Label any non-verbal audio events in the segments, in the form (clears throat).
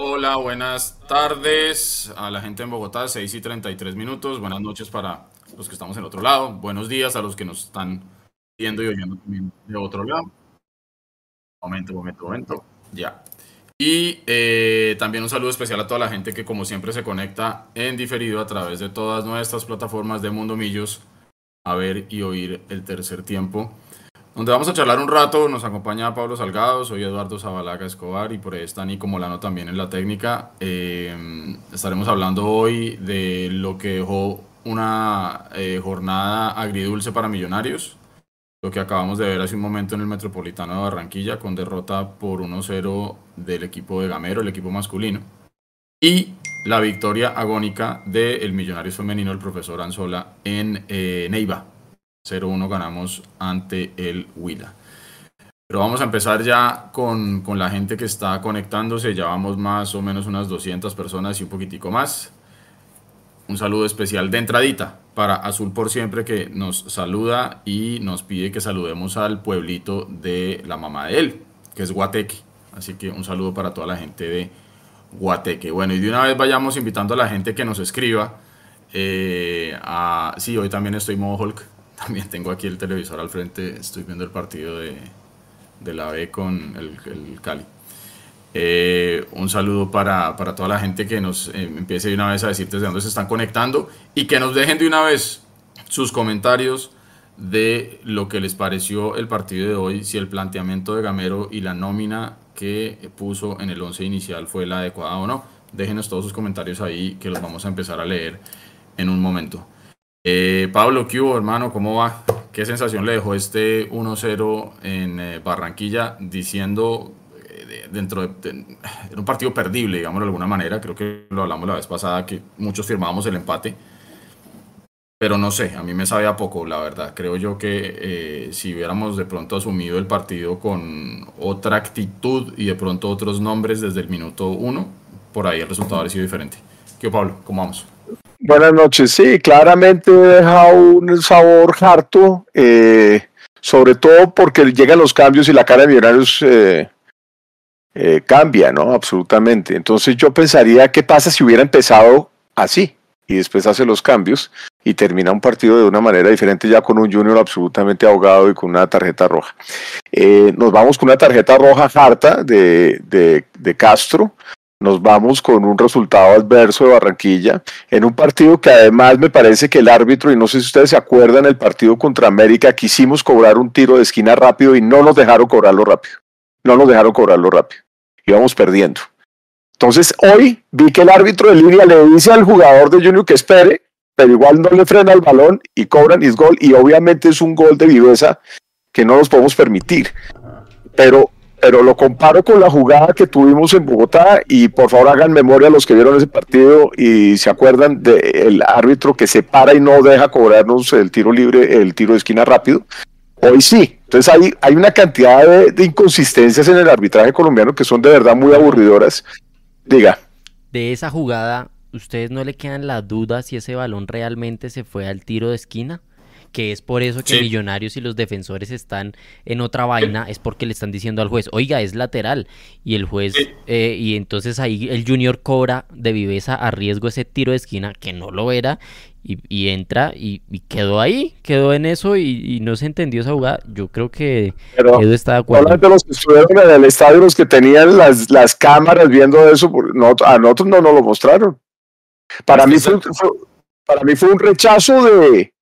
Hola, buenas tardes a la gente en Bogotá, 6 y 33 minutos. Buenas noches para los que estamos en otro lado. Buenos días a los que nos están viendo y oyendo también de otro lado. Momento, momento, momento. Ya. Y eh, también un saludo especial a toda la gente que como siempre se conecta en diferido a través de todas nuestras plataformas de Mundo Millos a ver y oír el tercer tiempo donde vamos a charlar un rato. Nos acompaña Pablo Salgado, soy Eduardo Zabalaga Escobar y por ahí está Nico Molano también en la técnica. Eh, estaremos hablando hoy de lo que dejó una eh, jornada agridulce para Millonarios, lo que acabamos de ver hace un momento en el Metropolitano de Barranquilla con derrota por 1-0 del equipo de Gamero, el equipo masculino, y la victoria agónica del Millonarios femenino, el profesor Anzola, en eh, Neiva, 0-1 ganamos ante el Huila. Pero vamos a empezar ya con, con, la gente que está conectándose. Ya vamos más o menos unas 200 personas y un poquitico más. Un saludo especial de entradita para Azul por siempre que nos saluda y nos pide que saludemos al pueblito de la mamá de él, que es Guateque. Así que un saludo para toda la gente de Guateque. Bueno, y de una vez vayamos invitando a la gente que nos escriba. Eh, sí, hoy también estoy modo Hulk también tengo aquí el televisor al frente, estoy viendo el partido de, de la B con el, el Cali. Eh, un saludo para, para, toda la gente que nos eh, empiece de una vez a decir desde dónde se están conectando y que nos dejen de una vez sus comentarios de lo que les pareció el partido de hoy, si el planteamiento de Gamero y la nómina que puso en el 11 inicial fue la adecuada o no. Déjenos todos sus comentarios ahí que los vamos a empezar a leer en un momento. Eh, Pablo, ¿qué hermano? ¿Cómo va? ¿Qué sensación le dejó este 1-0 en eh, Barranquilla diciendo eh, dentro de, un partido perdible, digámoslo de alguna manera. Creo que lo hablamos la vez pasada, que muchos firmábamos el empate. Pero no sé, a mí me sabía poco, la verdad. Creo yo que si hubiéramos de pronto asumido el partido con otra actitud y de pronto otros nombres desde el minuto uno, por ahí el resultado habría sido diferente. ¿Qué, Pablo? ¿Cómo vamos? Buenas noches. Sí, claramente deja un sabor harto, eh, sobre todo porque llegan los cambios y la cara de Millonarios eh, eh, cambia, ¿no? Absolutamente. Entonces yo pensaría, ¿qué pasa si hubiera empezado así? Y después hace los cambios y termina un partido de una manera diferente ya con un junior absolutamente ahogado y con una tarjeta roja. nos vamos con una tarjeta roja harta de, de, de Castro nos vamos con un resultado adverso de Barranquilla, en un partido que además me parece que el árbitro, y no sé si ustedes se acuerdan, el partido contra América, quisimos cobrar un tiro de esquina rápido y no nos dejaron cobrarlo rápido. No nos dejaron cobrarlo rápido. Íbamos perdiendo. Entonces hoy vi que el árbitro de línea le dice al jugador de Junior que espere, pero igual no le frena el balón y cobran y es gol. Y obviamente es un gol de viveza que no nos podemos permitir. Pero pero lo comparo con la jugada que tuvimos en Bogotá y por favor hagan memoria a los que vieron ese partido y se acuerdan del árbitro que se para y no deja cobrarnos el tiro libre, el tiro de esquina rápido. Hoy sí. Entonces hay, hay una cantidad de, inconsistencias en el arbitraje colombiano que son de verdad muy aburridoras. Diga. De esa jugada, ¿ustedes no le quedan la duda si ese balón realmente se fue al tiro de esquina? Que es por eso que Millonarios y los defensores están en otra vaina, es porque le están diciendo al juez, oiga, es lateral. Y el juez, eh, y entonces ahí el Junior cobra de viveza a riesgo ese tiro de esquina que no lo era. Y, entra y, quedó ahí, quedó en eso y, no se entendió esa jugada. Yo creo que Pero, Edu está de acuerdo. los que estuvieron en el estadio, los que tenían las, las cámaras viendo eso, no, a nosotros no nos lo mostraron. Para mí, fue, para mí fue un rechazo de,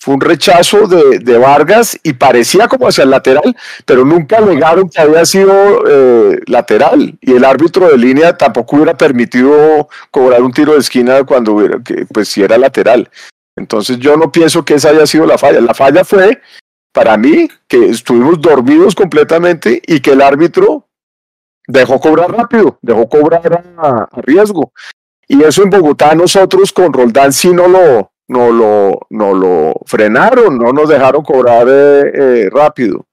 fue un rechazo de, Vargas y parecía como hacia el lateral, pero nunca alegaron que había sido eh, lateral y el árbitro de línea tampoco hubiera permitido cobrar un tiro de esquina cuando hubiera, que, pues si era lateral. Entonces yo no pienso que esa haya sido la falla. La falla fue, para mí, que estuvimos dormidos completamente y que el árbitro dejó cobrar rápido, dejó cobrar a, a riesgo. Y eso en Bogotá nosotros con Roldán sí no lo, no lo, no lo frenaron, no nos dejaron cobrar eh, eh, rápido.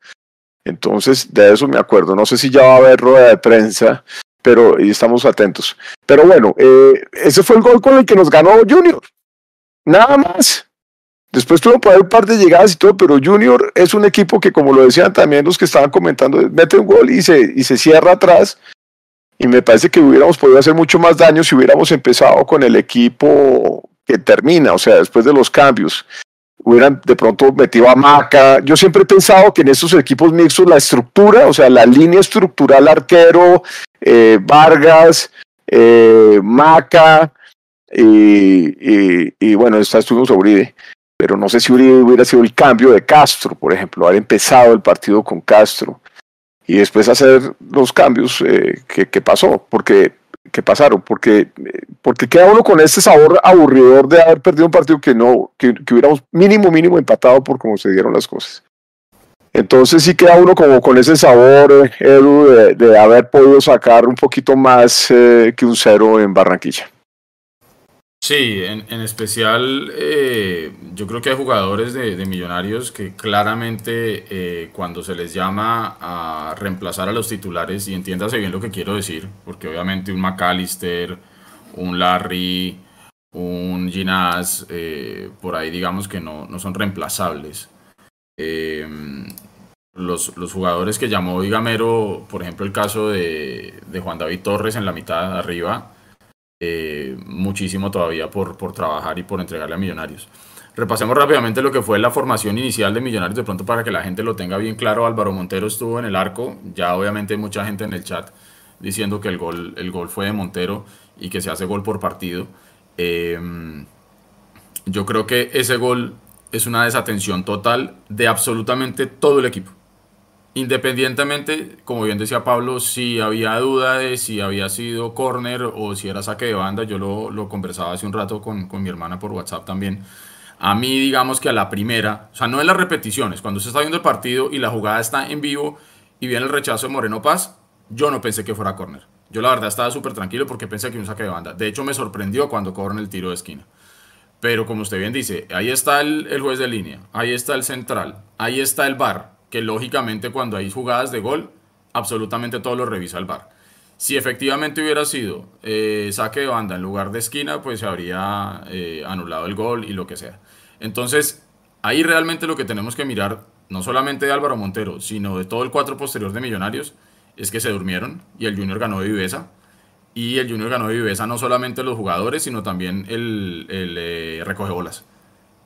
Entonces, de eso me acuerdo. No sé si ya va a haber rueda de prensa, pero y estamos atentos. Pero bueno, eh, ese fue el gol con el que nos ganó Junior. Nada más. Después tuvo por un par de llegadas y todo, pero Junior es un equipo que, como lo decían también los que estaban comentando, mete un gol y se, y se cierra atrás y me parece que hubiéramos podido hacer mucho más daño si hubiéramos empezado con el equipo que termina, o sea, después de los cambios. Hubieran de pronto metido a Maca. Yo siempre he pensado que en estos equipos mixtos la estructura, o sea, la línea estructural arquero, eh, Vargas, eh, Maca, y, bueno, está estuvimos Uribe, pero no sé si Uribe hubiera sido el cambio de Castro, por ejemplo, haber empezado el partido con Castro y después hacer los cambios eh, que, pasó, porque que pasaron, porque, porque queda uno con ese sabor aburridor de haber perdido un partido que no, que, hubiéramos mínimo, mínimo empatado por cómo se dieron las cosas. Entonces sí queda uno como con ese sabor, Edu, de, haber podido sacar un poquito más eh, que un cero en Barranquilla. Sí, en, especial eh, yo creo que hay jugadores de, Millonarios que claramente eh, cuando se les llama a reemplazar a los titulares, y entiéndase bien lo que quiero decir, porque obviamente un McAllister, un Larry, un Ginás, eh, por ahí digamos que no, no son reemplazables. Los, los, jugadores que llamó Gamero, por ejemplo el caso de, de Juan David Torres en la mitad de arriba, eh, muchísimo todavía por, por trabajar y por entregarle a Millonarios. Repasemos rápidamente lo que fue la formación inicial de Millonarios, de pronto para que la gente lo tenga bien claro. Álvaro Montero estuvo en el arco, ya obviamente mucha gente en el chat diciendo que el gol, el gol fue de Montero y que se hace gol por partido. Eh, yo creo que ese gol es una desatención total de absolutamente todo el equipo. Independientemente, como bien decía Pablo, si había duda de si había sido corner o si era saque de banda, yo lo, conversaba hace un rato con, mi hermana por WhatsApp también. A mí, digamos que a la primera, o sea, no en las repeticiones, cuando se está viendo el partido y la jugada está en vivo y viene el rechazo de Moreno Paz, yo no pensé que fuera corner. Yo la verdad estaba súper tranquilo porque pensé que un saque de banda. De hecho, me sorprendió cuando cobran el tiro de esquina. Pero como usted bien dice, ahí está el, el juez de línea, ahí está el central, ahí está el bar que lógicamente cuando hay jugadas de gol, absolutamente todo lo revisa el VAR. Si efectivamente hubiera sido eh, saque de banda en lugar de esquina, pues se habría eh, anulado el gol y lo que sea. Entonces, ahí realmente lo que tenemos que mirar, no solamente de Álvaro Montero, sino de todo el cuatro posterior de Millonarios, es que se durmieron y el Junior ganó de Viveza. Y el Junior ganó de Viveza no solamente los jugadores, sino también el, eh, recoge bolas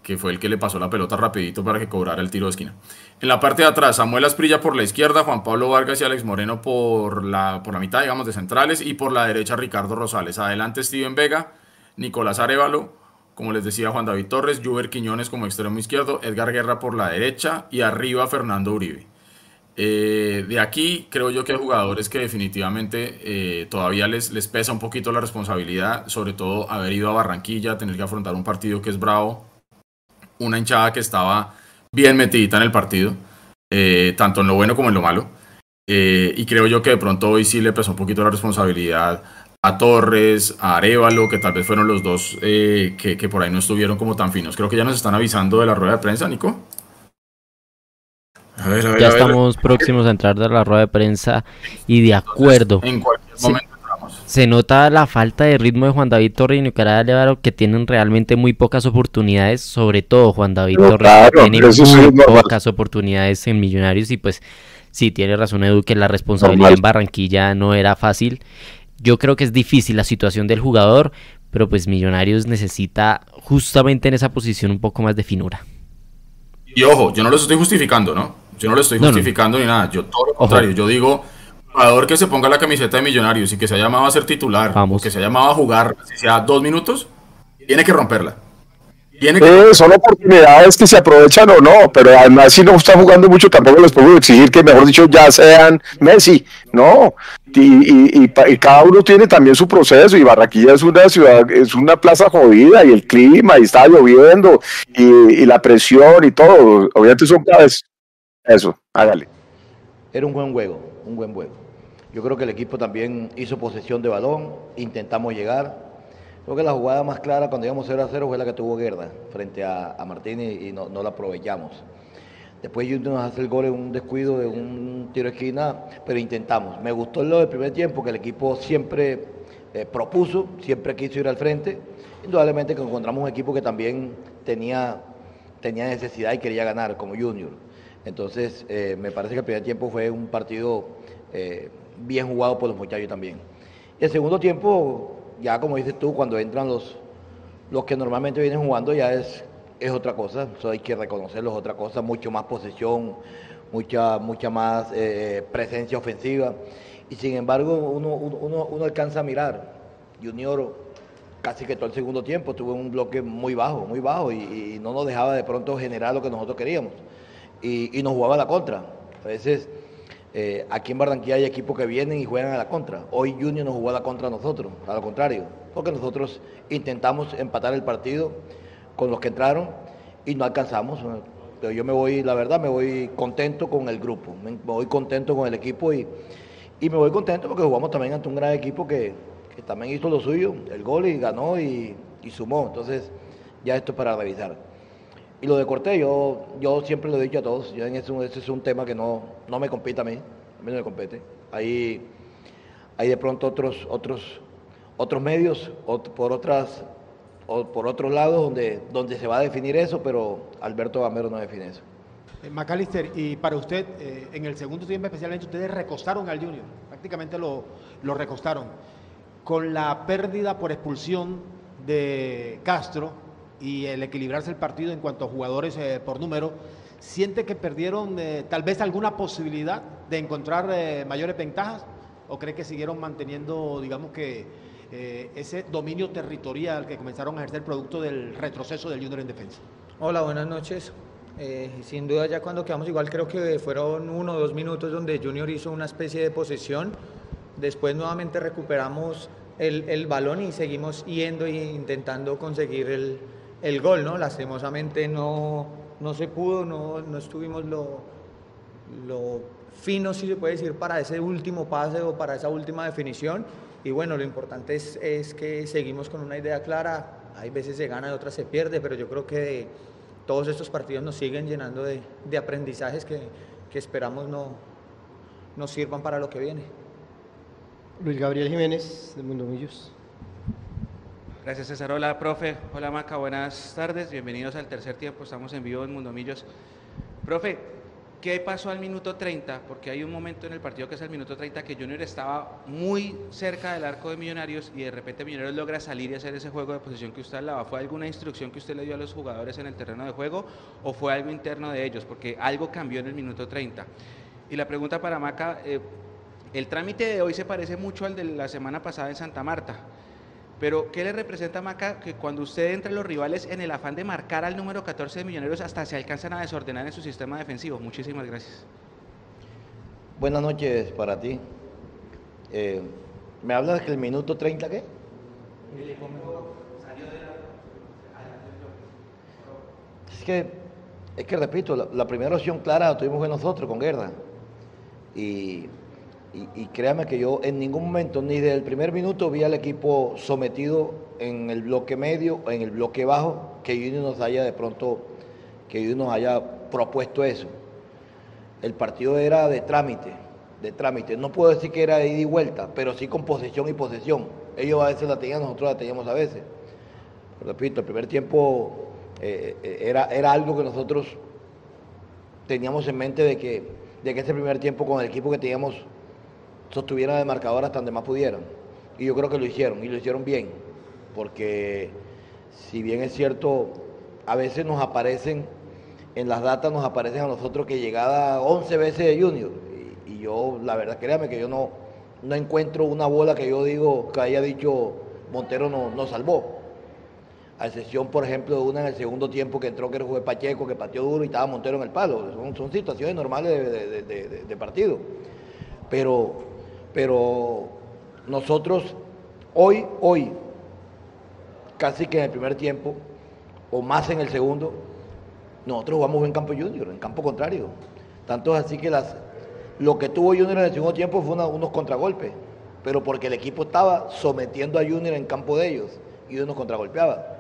que fue el que le pasó la pelota rapidito para que cobrara el tiro de esquina. En la parte de atrás, Samuel Asprilla por la izquierda, Juan Pablo Vargas y Alex Moreno por la, por la mitad, digamos, de centrales, y por la derecha Ricardo Rosales. Adelante Steven Vega, Nicolás Arevalo, como les decía Juan David Torres, Juber Quiñones como extremo izquierdo, Edgar Guerra por la derecha y arriba Fernando Uribe. Eh, de aquí creo yo que hay jugadores que definitivamente eh, todavía les, les pesa un poquito la responsabilidad, sobre todo haber ido a Barranquilla, tener que afrontar un partido que es bravo, una hinchada que estaba bien metidita en el partido, eh, tanto en lo bueno como en lo malo. Eh, y creo yo que de pronto hoy sí le pesó un poquito la responsabilidad a Torres, a Arevalo, que tal vez fueron los dos eh, que, por ahí no estuvieron como tan finos. Creo que ya nos están avisando de la rueda de prensa, Nico. ya estamos próximos a entrar de la rueda de prensa y de acuerdo. en cualquier momento se nota la falta de ritmo de Juan David Torres y Nicolás Álvaro que tienen realmente muy pocas oportunidades, sobre todo Juan David Torres que tiene muy pocas oportunidades en Millonarios y pues sí tiene razón Edu que la responsabilidad en Barranquilla no era fácil. Yo creo que es difícil la situación del jugador, pero pues Millonarios necesita justamente en esa posición un poco más de finura. Y ojo, yo no lo estoy justificando, ¿no? Yo no lo estoy justificando ni nada. Yo todo lo contrario, yo digo jugador que se ponga la camiseta de Millonarios y que se haya llamado a ser titular, o que se haya llamado a jugar, si sea dos minutos, tiene que romperla. Tiene que... son oportunidades que se aprovechan o no, pero además si no está jugando mucho tampoco les puedo exigir que mejor dicho ya sean Messi, no, y, y, cada uno tiene también su proceso y Barranquilla es una ciudad, es una plaza jodida y el clima y está lloviendo y, y la presión y todo, obviamente son cada vez eso, hágale. Era un buen juego, un buen juego. Yo creo que el equipo también hizo posesión de balón, intentamos llegar. Creo que la jugada más clara cuando íbamos 0 a 0 fue la que tuvo Guerra frente a, Martínez y no, la aprovechamos. Después Junior nos hace el gol en un descuido de un tiro de esquina, pero intentamos. Me gustó lo del primer tiempo, que el equipo siempre eh, propuso, siempre quiso ir al frente. Indudablemente que encontramos un equipo que también tenía, tenía necesidad y quería ganar, como Junior. Entonces, eh, me parece que el primer tiempo fue un partido eh, bien jugado por los muchachos también. Y el segundo tiempo, ya como dices tú, cuando entran los, los que normalmente vienen jugando, ya es, es otra cosa. Eso hay que reconocerlo, es otra cosa, mucho más posesión, mucha, mucha más eh, presencia ofensiva. Y sin embargo, uno, uno, uno alcanza a mirar. Junior casi que todo el segundo tiempo tuvo un bloque muy bajo, muy bajo, y, no nos dejaba de pronto generar lo que nosotros queríamos. Y, y nos jugaba la contra. A veces eh, aquí en Barranquilla hay equipos que vienen y juegan a la contra. Hoy Junior nos jugó a la contra a nosotros, a lo contrario, porque nosotros intentamos empatar el partido con los que entraron y no alcanzamos. Pero yo me voy, la verdad, me voy contento con el grupo, me voy contento con el equipo y, y me voy contento porque jugamos también ante un gran equipo que, que también hizo lo suyo, el gol y ganó y, y sumó. Entonces, ya esto es para revisar. Y lo de Cortés, yo, yo siempre lo he dicho a todos, yo en ese, ese, es un tema que no, no me compete a mí, a mí no me compete. Hay, hay de pronto otros, otros, otros medios, por otras, por otros lados donde, donde se va a definir eso, pero Alberto Gamero no define eso. Eh, McAllister, y para usted, eh, en el segundo tiempo especialmente, ustedes recostaron al Junior, prácticamente lo, lo recostaron. Con la pérdida por expulsión de Castro, y el equilibrarse el partido en cuanto a jugadores eh, por número, ¿siente que perdieron eh, tal vez alguna posibilidad de encontrar eh, mayores ventajas o cree que siguieron manteniendo, digamos que, ese dominio territorial que comenzaron a ejercer producto del retroceso del Junior en defensa? Hola, buenas noches. sin duda ya cuando quedamos igual creo que fueron uno o dos minutos donde Junior hizo una especie de posesión. Después nuevamente recuperamos el, el balón y seguimos yendo e intentando conseguir el, el gol, ¿no? Lastimosamente no, no se pudo, no, no estuvimos lo, lo fino, si se puede decir, para ese último pase o para esa última definición. Y bueno, lo importante es, es que seguimos con una idea clara. Hay veces se gana y otras se pierde, pero yo creo que todos estos partidos nos siguen llenando de, de aprendizajes que, que, esperamos no, nos sirvan para lo que viene. Luis Gabriel Jiménez, de Mundo Millos. Gracias César. Hola profe, hola Maca, buenas tardes, bienvenidos al tercer tiempo, estamos en vivo en Mundomillos. Profe, ¿qué pasó al minuto 30? Porque hay un momento en el partido que es el minuto 30 que Junior estaba muy cerca del arco de Millonarios y de repente Millonarios logra salir y hacer ese juego de posición que usted hablaba. ¿Fue alguna instrucción que usted le dio a los jugadores en el terreno de juego o fue algo interno de ellos? Porque algo cambió en el minuto 30. Y la pregunta para Maca, eh, el trámite de hoy se parece mucho al de la semana pasada en Santa Marta. Pero, ¿qué le representa Maca que cuando usted entre los rivales en el afán de marcar al número 14 de Millonarios hasta se alcanzan a desordenar en su sistema defensivo? Muchísimas gracias. Buenas noches para ti. Eh, ¿Me hablas que el minuto 30 qué? Es que, es que repito, la, la primera opción clara la tuvimos con nosotros, con Guerra. Y y, créame que yo en ningún momento, ni desde el primer minuto, vi al equipo sometido en el bloque medio o en el bloque bajo, que Junior nos haya de pronto, que Junior nos haya propuesto eso. El partido era de trámite, de trámite. No puedo decir que era de ida y vuelta, pero sí con posesión y posesión. Ellos a veces la tenían, nosotros la teníamos a veces. repito, el primer tiempo eh, eh, era, era algo que nosotros teníamos en mente de que, de que ese primer tiempo con el equipo que teníamos sostuvieran el marcador hasta donde más pudieran. Y yo creo que lo hicieron, y lo hicieron bien, porque si bien es cierto, a veces nos aparecen, en las datas nos aparecen a nosotros que llegada 11 veces de Junior, y, yo, la verdad, créame que yo no, no encuentro una bola que yo digo, que haya dicho Montero nos no salvó. A excepción, por ejemplo, de una en el segundo tiempo que entró que fue Pacheco, que pateó duro y estaba Montero en el palo. Son, situaciones normales de, de partido. Pero pero nosotros hoy, hoy, casi que en el primer tiempo, o más en el segundo, nosotros jugamos en campo junior, en campo contrario. Tanto es así que las, lo que tuvo Junior en el segundo tiempo fue unos contragolpes, pero porque el equipo estaba sometiendo a Junior en campo de ellos y uno nos contragolpeaba.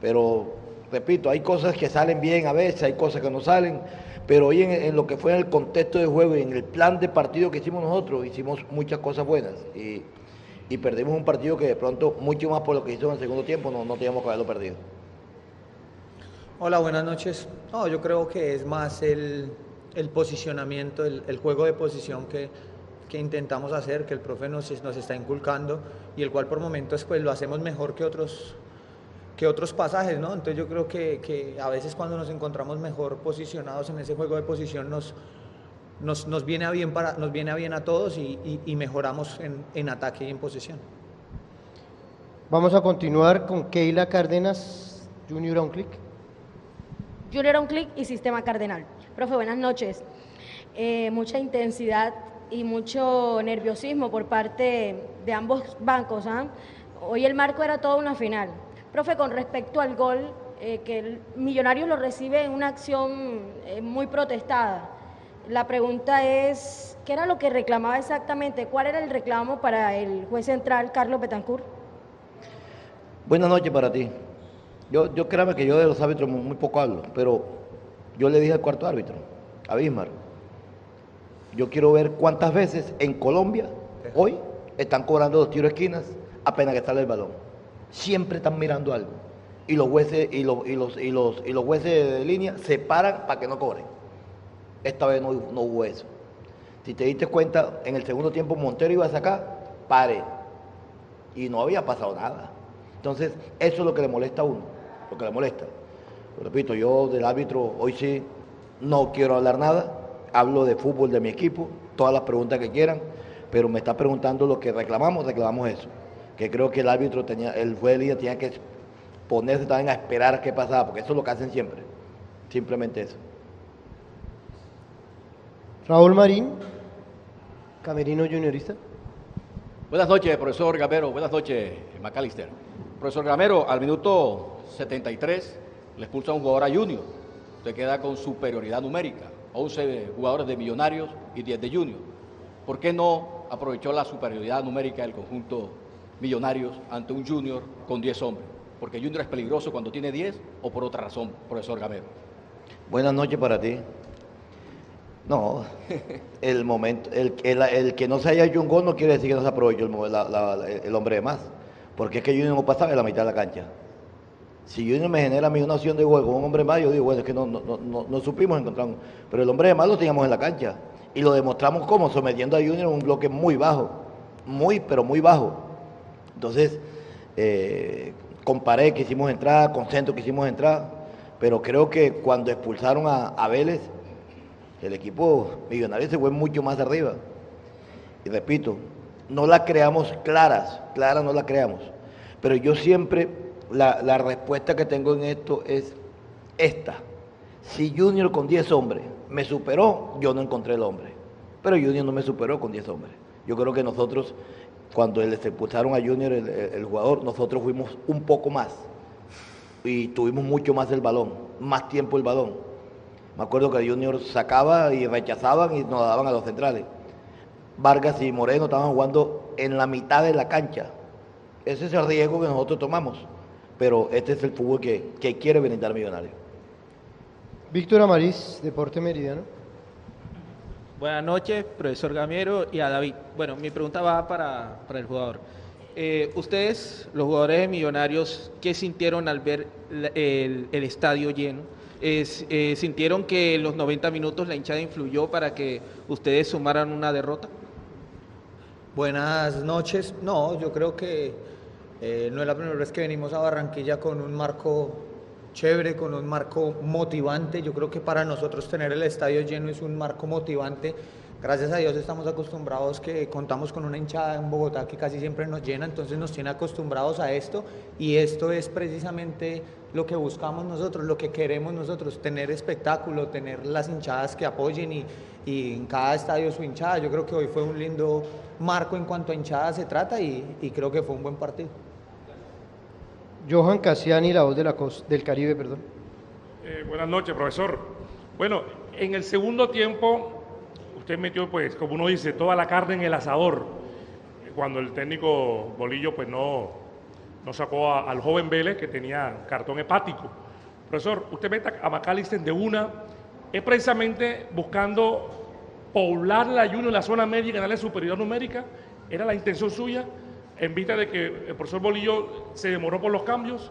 Pero, repito, hay cosas que salen bien a veces, hay cosas que no salen. Pero hoy en, lo que fue en el contexto de juego y en el plan de partido que hicimos nosotros, hicimos muchas cosas buenas y, perdimos un partido que de pronto, mucho más por lo que hizo en el segundo tiempo, no, no teníamos que haberlo perdido. Hola, buenas noches. No, yo creo que es más el, posicionamiento, el, juego de posición que, que intentamos hacer, que el profe nos, nos está inculcando y el cual por momentos pues lo hacemos mejor que otros, que otros pasajes, ¿no? Entonces yo creo que, que, a veces cuando nos encontramos mejor posicionados en ese juego de posición nos, nos, nos viene, a bien para, nos viene a bien a todos y, y, y mejoramos en, en, ataque y en posición. Vamos a continuar con Keila Cárdenas, Junior On Click. Junior On Click y Sistema Cardenal. Profe, buenas noches. Eh, mucha intensidad y mucho nerviosismo por parte de ambos bancos. ¿ah? Hoy el marco era toda una final. Profe, con respecto al gol, eh, que el Millonarios lo recibe en una acción eh, muy protestada. La pregunta es, ¿qué era lo que reclamaba exactamente? ¿Cuál era el reclamo para el juez central, Carlos Betancourt? Buenas noches para ti. Yo, yo créame que yo de los árbitros muy, poco hablo, pero yo le dije al cuarto árbitro, a Bismar, yo quiero ver cuántas veces en Colombia hoy están cobrando los tiros de esquinas apenas que sale el balón. Siempre están mirando algo. Y los jueces, y los, y los, y los, y los jueces de línea se paran para que no cobren. Esta vez no, no, hubo eso. Si te diste cuenta, en el segundo tiempo Montero iba a sacar, pare. Y no había pasado nada. Entonces, eso es lo que le molesta a uno, lo que le molesta. Lo repito, yo del árbitro hoy sí no quiero hablar nada, hablo de fútbol de mi equipo, todas las preguntas que quieran, pero me está preguntando lo que reclamamos, reclamamos eso. Que creo que el árbitro tenía, el juez de línea tenía que ponerse también a esperar qué pasaba, porque eso es lo que hacen siempre. Simplemente eso. Raúl Marín, Camerino Juniorista. Buenas noches, profesor Gamero. Buenas noches, Macalister. Profesor Gamero, al minuto 73 le expulsa a un jugador a Junior. Usted queda con superioridad numérica. 11 jugadores de Millonarios y 10 de Junior. ¿Por qué no aprovechó la superioridad numérica del conjunto Millonarios ante un Junior con 10 hombres? Porque Junior es peligroso cuando tiene 10 o por otra razón, profesor Gamero. Buenas noches para ti. No, (laughs) el momento, el, el, el, que no se haya un gol no quiere decir que no se aprovechó el, la, la, el hombre de más. Porque es que Junior no pasaba de la mitad de la cancha. Si Junior me genera a mí una opción de gol con un hombre más, yo digo, bueno, es que no, no, no, no supimos encontrar. Pero el hombre de más lo teníamos en la cancha. Y lo demostramos como sometiendo a Junior en un bloque muy bajo. Muy, pero muy bajo. Entonces, eh, comparé que hicimos entrada, con centro que hicimos entrada. Pero creo que cuando expulsaron a, a Vélez, el equipo millonario se fue mucho más arriba. Y repito, no la creamos claras, claras no la creamos. Pero yo siempre, la, la, respuesta que tengo en esto es esta. Si Junior con 10 hombres me superó, yo no encontré el hombre. Pero Junior no me superó con 10 hombres. Yo creo que nosotros, cuando les expulsaron a Junior, el, jugador, nosotros fuimos un poco más. Y tuvimos mucho más el balón, más tiempo el balón. Me acuerdo que Junior sacaba y rechazaban y nos daban a los centrales. Vargas y Moreno estaban jugando en la mitad de la cancha. Ese es el riesgo que nosotros tomamos. Pero este es el fútbol que, que quiere brindar Millonario. Víctor Amariz, Deporte Meridiano. Buenas noches, profesor Gamiero y a David. Bueno, mi pregunta va para, para el jugador. Eh, ustedes, los jugadores de Millonarios, ¿qué sintieron al ver el, el estadio lleno? Eh, ¿Sintieron que en los 90 minutos la hinchada influyó para que ustedes sumaran una derrota? Buenas noches. No, yo creo que eh, no es la primera vez que venimos a Barranquilla con un marco chévere, con un marco motivante. Yo creo que para nosotros tener el estadio lleno es un marco motivante. Gracias a Dios estamos acostumbrados que contamos con una hinchada en Bogotá que casi siempre nos llena, entonces nos tiene acostumbrados a esto y esto es precisamente lo que buscamos nosotros, lo que queremos nosotros, tener espectáculo, tener las hinchadas que apoyen y, y en cada estadio su hinchada. Yo creo que hoy fue un lindo marco en cuanto a hinchada se trata y, y creo que fue un buen partido. Johan Cassiani, la voz del Caribe, perdón. Eh, buenas noches, profesor. Bueno, en el segundo tiempo usted metió, pues, como uno dice, toda la carne en el asador. Cuando el técnico Bolillo, pues, no, no sacó al joven Vélez que tenía cartón hepático. Profesor, usted mete a McAllister de una, es precisamente buscando poblar la Junior en la zona media y ganarle superioridad numérica. Era la intención suya, en vista de que el profesor Bolillo se demoró por los cambios.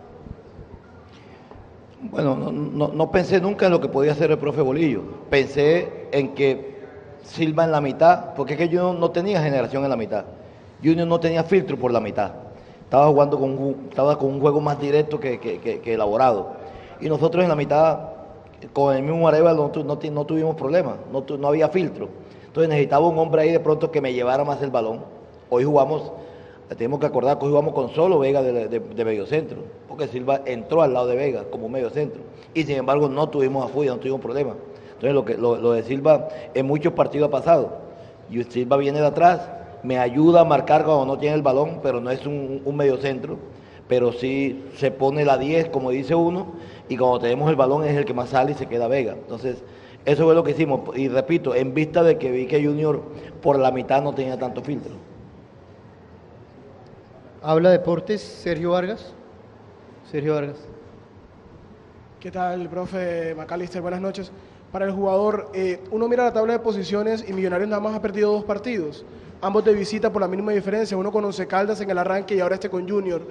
Bueno, no, pensé nunca en lo que podía hacer el profe Bolillo. Pensé en que Silva en la mitad, porque es que Junior no tenía generación en la mitad. Junior no tenía filtro por la mitad. Estaba jugando con, un- estaba con un juego más directo que, elaborado. Y nosotros en la mitad, con el mismo Arevalo, no, no, tuvimos problemas, no, no había filtro. Entonces necesitaba un hombre ahí de pronto que me llevara más el balón. Hoy jugamos, tenemos que acordar que hoy jugamos con solo Vega de, de, de medio centro, porque Silva entró al lado de Vega como medio centro. Y sin embargo no tuvimos afuera, no tuvimos problemas. Entonces lo, que, lo, de Silva en muchos partidos ha pasado. Y Silva viene de atrás, me ayuda a marcar cuando no tiene el balón, pero no es un, un medio centro. Pero sí se pone la 10, como dice uno, y cuando tenemos el balón es el que más sale y se queda Vega. Entonces, eso fue lo que hicimos. Y repito, en vista de que vi que Junior por la mitad no tenía tanto filtro. Habla Deportes, Sergio Vargas. Sergio Vargas. ¿Qué tal, profe Macalister? Buenas noches. Para el jugador, eh, uno mira la tabla de posiciones y Millonarios nada más ha perdido dos partidos, ambos de visita por la mínima diferencia, uno con Once Caldas en el arranque y ahora este con Junior.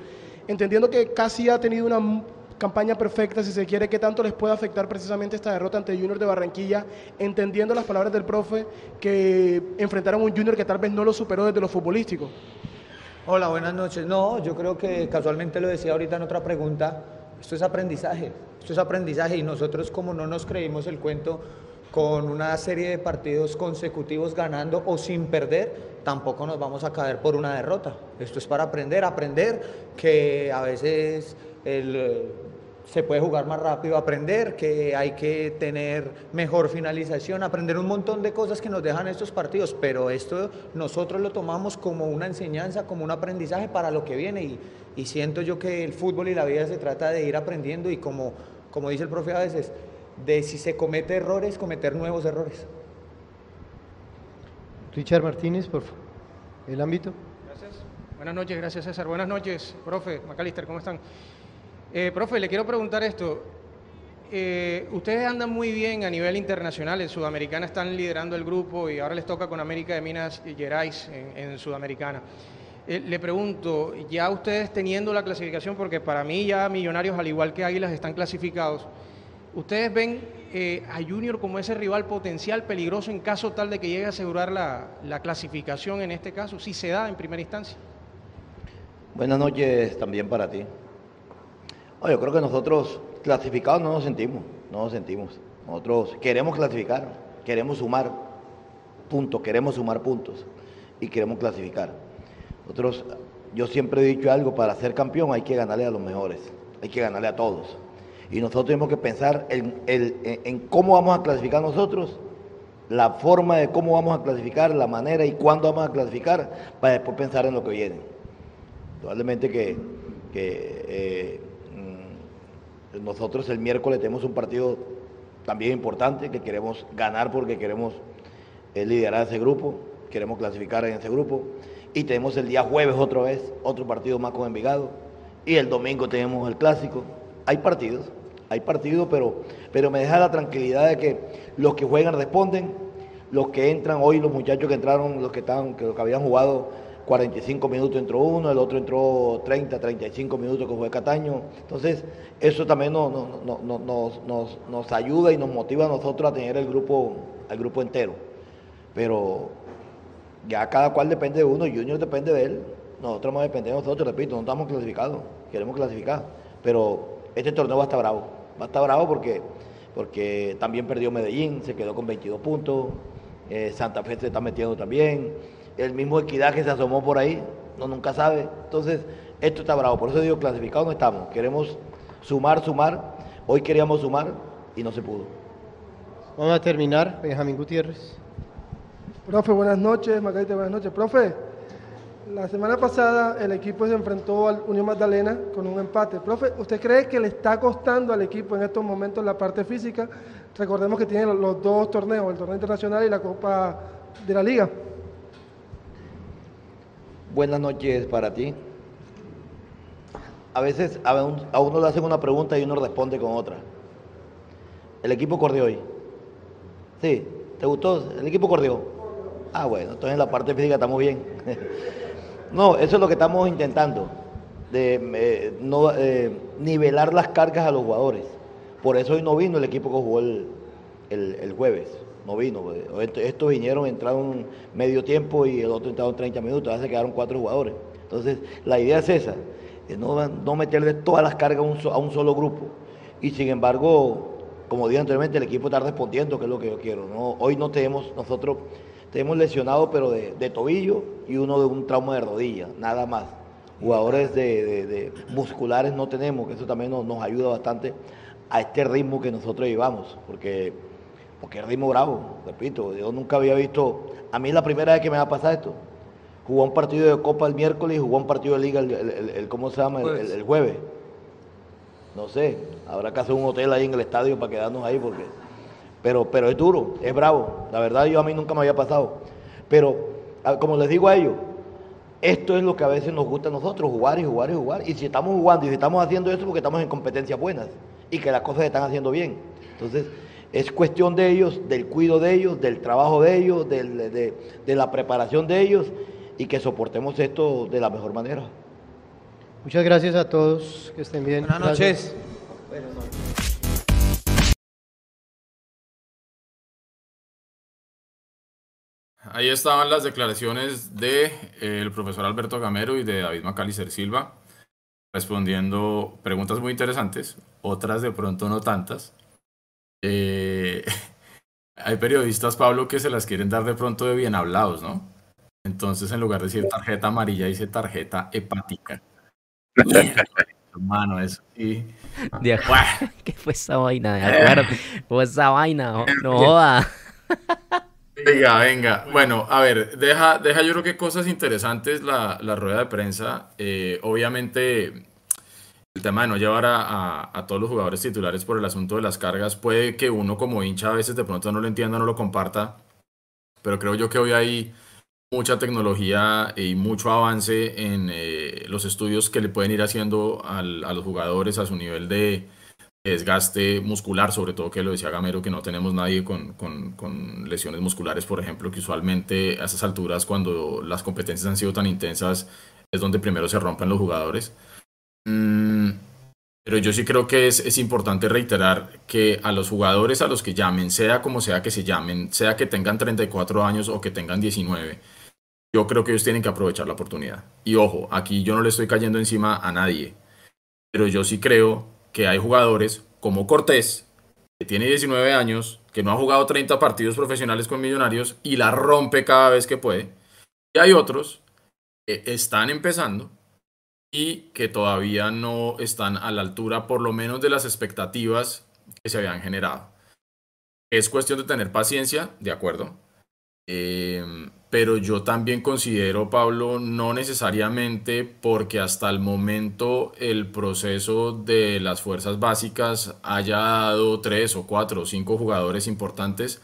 Entendiendo que casi ha tenido una campaña perfecta, si se quiere, ¿qué tanto les puede afectar precisamente esta derrota ante Junior de Barranquilla? Entendiendo las palabras del profe que enfrentaron a un Junior que tal vez no lo superó desde lo futbolístico. Hola, buenas noches. No, yo creo que casualmente lo decía ahorita en otra pregunta, esto es aprendizaje, esto es aprendizaje y nosotros como no nos creímos el cuento con una serie de partidos consecutivos ganando o sin perder, tampoco nos vamos a caer por una derrota. Esto es para aprender, aprender que a veces el, se puede jugar más rápido, aprender que hay que tener mejor finalización, aprender un montón de cosas que nos dejan estos partidos, pero esto nosotros lo tomamos como una enseñanza, como un aprendizaje para lo que viene y, y siento yo que el fútbol y la vida se trata de ir aprendiendo y como, como dice el profe a veces, de si se comete errores, cometer nuevos errores. Richard Martínez, por favor. El ámbito. Gracias. Buenas noches, gracias César. Buenas noches, profe Macalister, ¿cómo están? Eh, profe, le quiero preguntar esto. Eh, ustedes andan muy bien a nivel internacional, en Sudamericana están liderando el grupo y ahora les toca con América de Minas Gerais en, en Sudamericana. Eh, le pregunto, ya ustedes teniendo la clasificación, porque para mí ya Millonarios, al igual que Águilas, están clasificados, ¿ustedes ven eh, a Junior como ese rival potencial peligroso en caso tal de que llegue a asegurar la, la clasificación en este caso, si se da en primera instancia? Buenas noches también para ti. Yo creo que nosotros clasificados no nos sentimos, no nos sentimos. Nosotros queremos clasificar, queremos sumar puntos, queremos sumar puntos y queremos clasificar. Nosotros, yo siempre he dicho algo, para ser campeón hay que ganarle a los mejores, hay que ganarle a todos. Y nosotros tenemos que pensar en, en- cómo vamos a clasificar nosotros, la forma de cómo vamos a clasificar, la manera y cuándo vamos a clasificar, para después pensar en lo que viene. Probablemente que, eh, nosotros el miércoles tenemos un partido también importante que queremos ganar porque queremos eh, liderar ese grupo, queremos clasificar en ese grupo. Y tenemos el día jueves otra vez, otro partido más con Envigado. Y el domingo tenemos el clásico. Hay partidos, hay partidos, pero, pero me deja la tranquilidad de que los que juegan responden, los que entran hoy, los muchachos que entraron, los que estaban, que, los que habían jugado 45 minutos entró uno, el otro entró 30, 35 minutos que fue Cataño. Entonces, eso también nos, nos, nos- nos- ayuda y nos motiva a nosotros a tener el grupo, al grupo entero. Pero ya cada cual depende de uno, Junior depende de él, nosotros vamos a depender de nosotros, repito, no estamos clasificados, queremos clasificar, pero este torneo va a estar bravo, va a estar bravo porque, porque también perdió Medellín, se quedó con 22 puntos, eh, Santa Fe se está metiendo también, el mismo Equidad que se asomó por ahí, no nunca sabe, entonces esto está bravo, por eso digo, clasificados no estamos, queremos sumar, sumar, hoy queríamos sumar y no se pudo. Vamos a terminar. Benjamín Gutiérrez. Profe, buenas noches. Margarita, buenas noches. Profe, la semana pasada el equipo se enfrentó al Unión Magdalena con un empate. Profe, ¿usted cree que le está costando al equipo en estos momentos la parte física? Recordemos que tiene los, los dos torneos, el torneo internacional y la Copa de la Liga. Buenas noches para ti. A veces a un- a uno le hacen una pregunta y uno responde con otra. El equipo corrió hoy. Sí, ¿te gustó? El equipo corrió. Ah, bueno, entonces en la parte física estamos bien. (laughs) no, eso es lo que estamos intentando, de eh, no, eh, nivelar las cargas a los jugadores. Por eso hoy no vino el equipo que jugó el- el jueves. No vino. pues. Estos vinieron, entraron medio tiempo y el otro entraron 30 minutos, ya se quedaron cuatro jugadores. Entonces, la idea es esa, no, no meterle todas las cargas a un, solo grupo. Y sin embargo, como dije anteriormente, el equipo está respondiendo, que es lo que yo quiero. Hoy no tenemos, nosotros tenemos lesionados, pero de, tobillo y uno de un trauma de rodilla, nada más. Jugadores de, de musculares no tenemos, que eso también nos, nos, ayuda bastante a este ritmo que nosotros llevamos, porque, porque es ritmo bravo, repito, yo nunca había visto, a mí la primera vez que me va a pasar esto, jugó un partido de Copa el miércoles y jugó un partido de Liga el, el, el ¿cómo se llama? el, jueves no sé, habrá que hacer un hotel ahí en el estadio para quedarnos ahí porque pero pero es duro, es bravo. La verdad yo a mí nunca me había pasado. Pero como les digo a ellos, esto es lo que a veces nos gusta a nosotros, jugar y jugar y jugar. Y si estamos jugando y si estamos haciendo esto porque estamos en competencias buenas y que las cosas se están haciendo bien. Entonces, es cuestión de ellos, del cuidado de ellos, del trabajo de ellos, del, de, de la preparación de ellos y que soportemos esto de la mejor manera. Muchas gracias a todos, que estén bien. Buenas noches. Buenas noches. Ahí estaban las declaraciones de eh, el profesor Alberto Gamero y de David Macalister Silva, respondiendo preguntas muy interesantes, otras de pronto no tantas. Eh, (laughs) hay periodistas, Pablo, que se las quieren dar de pronto de bien hablados, ¿no? Entonces, en lugar de decir tarjeta amarilla, dice tarjeta hepática. (laughs) Hermano, eso sí. De acuerdo. (laughs) ¿Qué fue esa vaina? De acuerdo. fue esa vaina? No joda. Venga, venga. Bueno, a ver, deja, deja yo creo que cosas interesantes la, la rueda de prensa. Eh, obviamente, el tema de no llevar a, todos los jugadores titulares por el asunto de las cargas, puede que uno como hincha a veces de pronto no lo entienda, no lo comparta, pero creo yo que hoy hay mucha tecnología y mucho avance en eh, los estudios que le pueden ir haciendo a los jugadores a su nivel de desgaste muscular, sobre todo que lo decía Gamero, que no tenemos nadie con, con, lesiones musculares, por ejemplo, que usualmente a esas alturas, cuando las competencias han sido tan intensas, es donde primero se rompen los jugadores. Mm, pero yo sí creo que es, es, importante reiterar que a los jugadores a los que llamen, sea como sea que se llamen, sea que tengan 34 años o que tengan 19, yo creo que ellos tienen que aprovechar la oportunidad. Y ojo, aquí yo no le estoy cayendo encima a nadie, pero yo sí creo que hay jugadores como Cortés, que tiene 19 años, que no ha jugado 30 partidos profesionales con Millonarios y la rompe cada vez que puede. Y hay otros que están empezando y que todavía no están a la altura, por lo menos, de las expectativas que se habían generado. Es cuestión de tener paciencia, de acuerdo. Eh, pero yo también considero, Pablo, no necesariamente porque hasta el momento el proceso de las fuerzas básicas haya dado tres o cuatro o cinco jugadores importantes,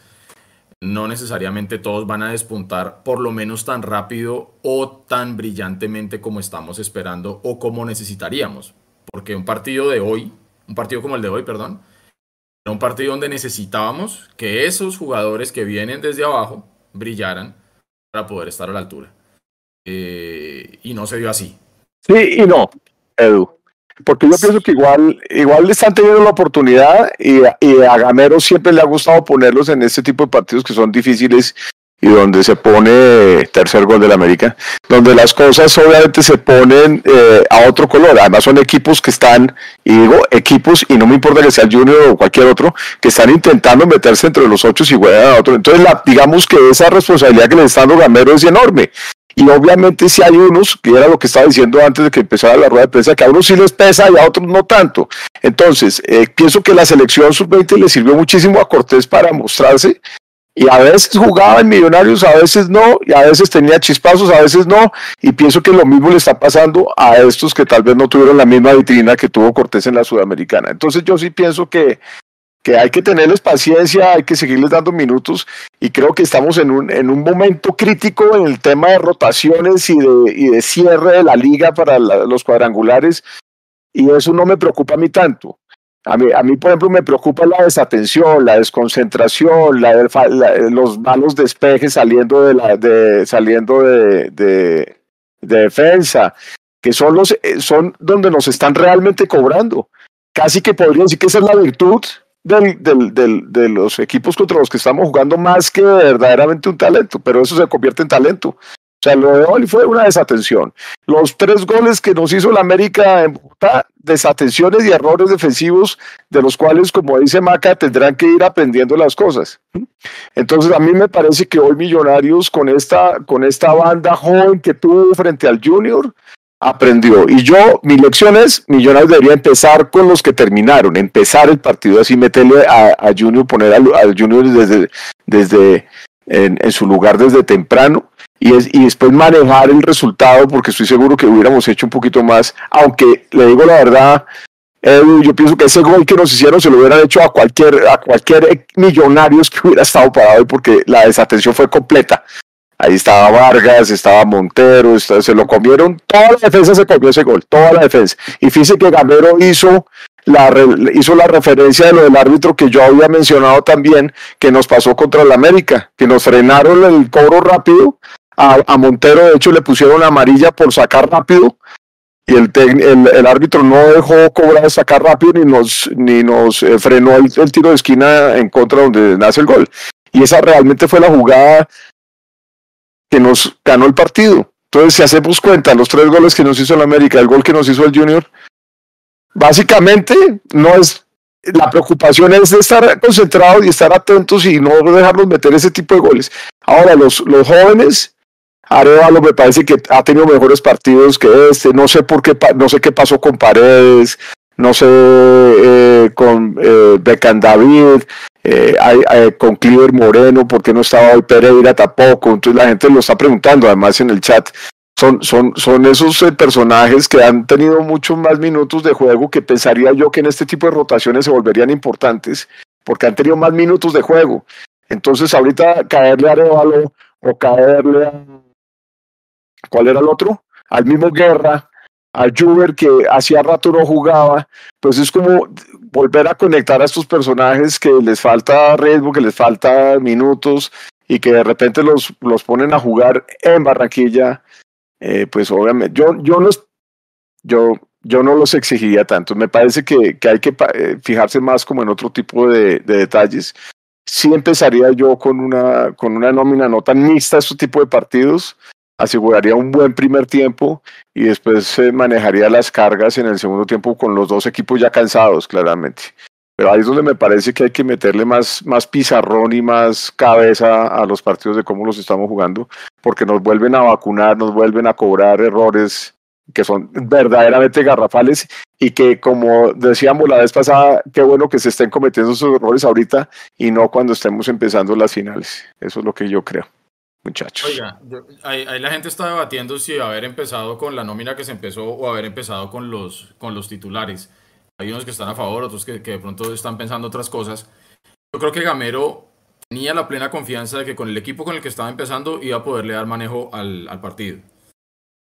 no necesariamente todos van a despuntar por lo menos tan rápido o tan brillantemente como estamos esperando o como necesitaríamos. Porque un partido de hoy, un partido como el de hoy, perdón, era un partido donde necesitábamos que esos jugadores que vienen desde abajo brillaran para poder estar a la altura. Eh, y no se dio así. Sí y no, Edu. Porque yo pienso que igual, igual le están teniendo la oportunidad y, y, a Gamero siempre le ha gustado ponerlos en este tipo de partidos que son difíciles y donde se pone tercer gol del América, donde las cosas obviamente se ponen eh, a otro color. Además son equipos que están, y digo equipos, y no me importa que sea el Junior o cualquier otro, que están intentando meterse entre los ocho y juegan a otro. Entonces la, digamos que esa responsabilidad que le está dando Gamero es enorme. Y obviamente si hay unos, que era lo que estaba diciendo antes de que empezara la rueda de prensa, que a unos sí les pesa y a otros no tanto. Entonces, eh, pienso que la selección sub-20 le sirvió muchísimo a Cortés para mostrarse y a veces jugaba en Millonarios, a veces no, y a veces tenía chispazos, a veces no, y pienso que lo mismo le está pasando a estos que tal vez no tuvieron la misma vitrina que tuvo Cortés en la Sudamericana. Entonces yo sí pienso que, que hay que tenerles paciencia, hay que seguirles dando minutos, y creo que estamos en un, en un momento crítico en el tema de rotaciones y de, y de cierre de la liga para la, los cuadrangulares, y eso no me preocupa a mí tanto. A mí, a mí, por ejemplo, me preocupa la desatención, la desconcentración, la, la, los malos despejes saliendo de, la, de, saliendo de, de, de defensa, que son, los, son donde nos están realmente cobrando. Casi que podría decir que esa es la virtud del, del, de los equipos contra los que estamos jugando más que verdaderamente un talento, pero eso se convierte en talento. O sea, lo de hoy fue una desatención. Los tres goles que nos hizo la América en Bogotá, desatenciones y errores defensivos, de los cuales, como dice Maca, tendrán que ir aprendiendo las cosas. Entonces, a mí me parece que hoy Millonarios, con esta, con esta banda joven que tuvo frente al Junior, aprendió. Y yo, mi lección es, Millonarios debería empezar con los que terminaron, empezar el partido así, meterle a, Junior, poner al, Junior desde, desde en, su lugar desde temprano y, es, y después manejar el resultado, porque estoy seguro que hubiéramos hecho un poquito más, aunque le digo la verdad, yo pienso que ese gol que nos hicieron se lo hubieran hecho a cualquier, a cualquier millonarios que hubiera estado parado porque la desatención fue completa. Ahí estaba Vargas, estaba Montero, se lo comieron, toda la defensa se comió ese gol, toda la defensa. Y fíjese que Gamero hizo la, hizo la referencia de lo del árbitro que yo había mencionado también, que nos pasó contra el América, que nos frenaron el cobro rápido. A, Montero, de hecho, le pusieron amarilla por sacar rápido y el, el, árbitro no dejó cobrar sacar rápido ni nos, ni nos eh, frenó el, el, tiro de esquina en contra donde nace el gol. Y esa realmente fue la jugada nos ganó el partido. Entonces, si hacemos cuenta, los tres goles que nos hizo el América, el gol que nos hizo el Junior, básicamente no es la preocupación es estar concentrados y estar atentos y no dejarlos meter ese tipo de goles. Ahora, los, los jóvenes, Arevalo me parece que ha tenido mejores partidos que este. No sé por qué, no sé qué pasó con Paredes, no sé eh, con eh, Becan David, eh, con Cliver Moreno, porque no estaba hoy Pereira tampoco? Entonces la gente lo está preguntando, además en el chat. Son, son, son esos eh, personajes que han tenido muchos más minutos de juego que pensaría yo que en este tipo de rotaciones se volverían importantes, porque han tenido más minutos de juego. Entonces ahorita caerle a Arevalo o caerle a... ¿Cuál era el otro? Al mismo Guerra, a Juber que hacía rato no jugaba, pues es como volver a conectar a estos personajes que les falta ritmo, que les falta minutos y que de repente los, los ponen a jugar en Barranquilla, eh, pues obviamente yo, yo, no, yo, yo no los exigiría tanto. Me parece que, que hay que eh, fijarse más como en otro tipo de, de, detalles. Sí empezaría yo con una, con una nómina no tan mixta a este tipo de partidos, aseguraría un buen primer tiempo y después se manejaría las cargas en el segundo tiempo con los dos equipos ya cansados, claramente. Pero ahí es donde me parece que hay que meterle más, más pizarrón y más cabeza a los partidos de cómo los estamos jugando, porque nos vuelven a vacunar, nos vuelven a cobrar errores que son verdaderamente garrafales y que, como decíamos la vez pasada, qué bueno que se estén cometiendo esos errores ahorita y no cuando estemos empezando las finales. Eso es lo que yo creo muchachos. Oiga, ahí, la gente está debatiendo si haber empezado con la nómina que se empezó o haber empezado con los, con los titulares. Hay unos que están a favor, otros que, de pronto están pensando otras cosas. Yo creo que Gamero tenía la plena confianza de que con el equipo con el que estaba empezando iba a poderle dar manejo al, al partido.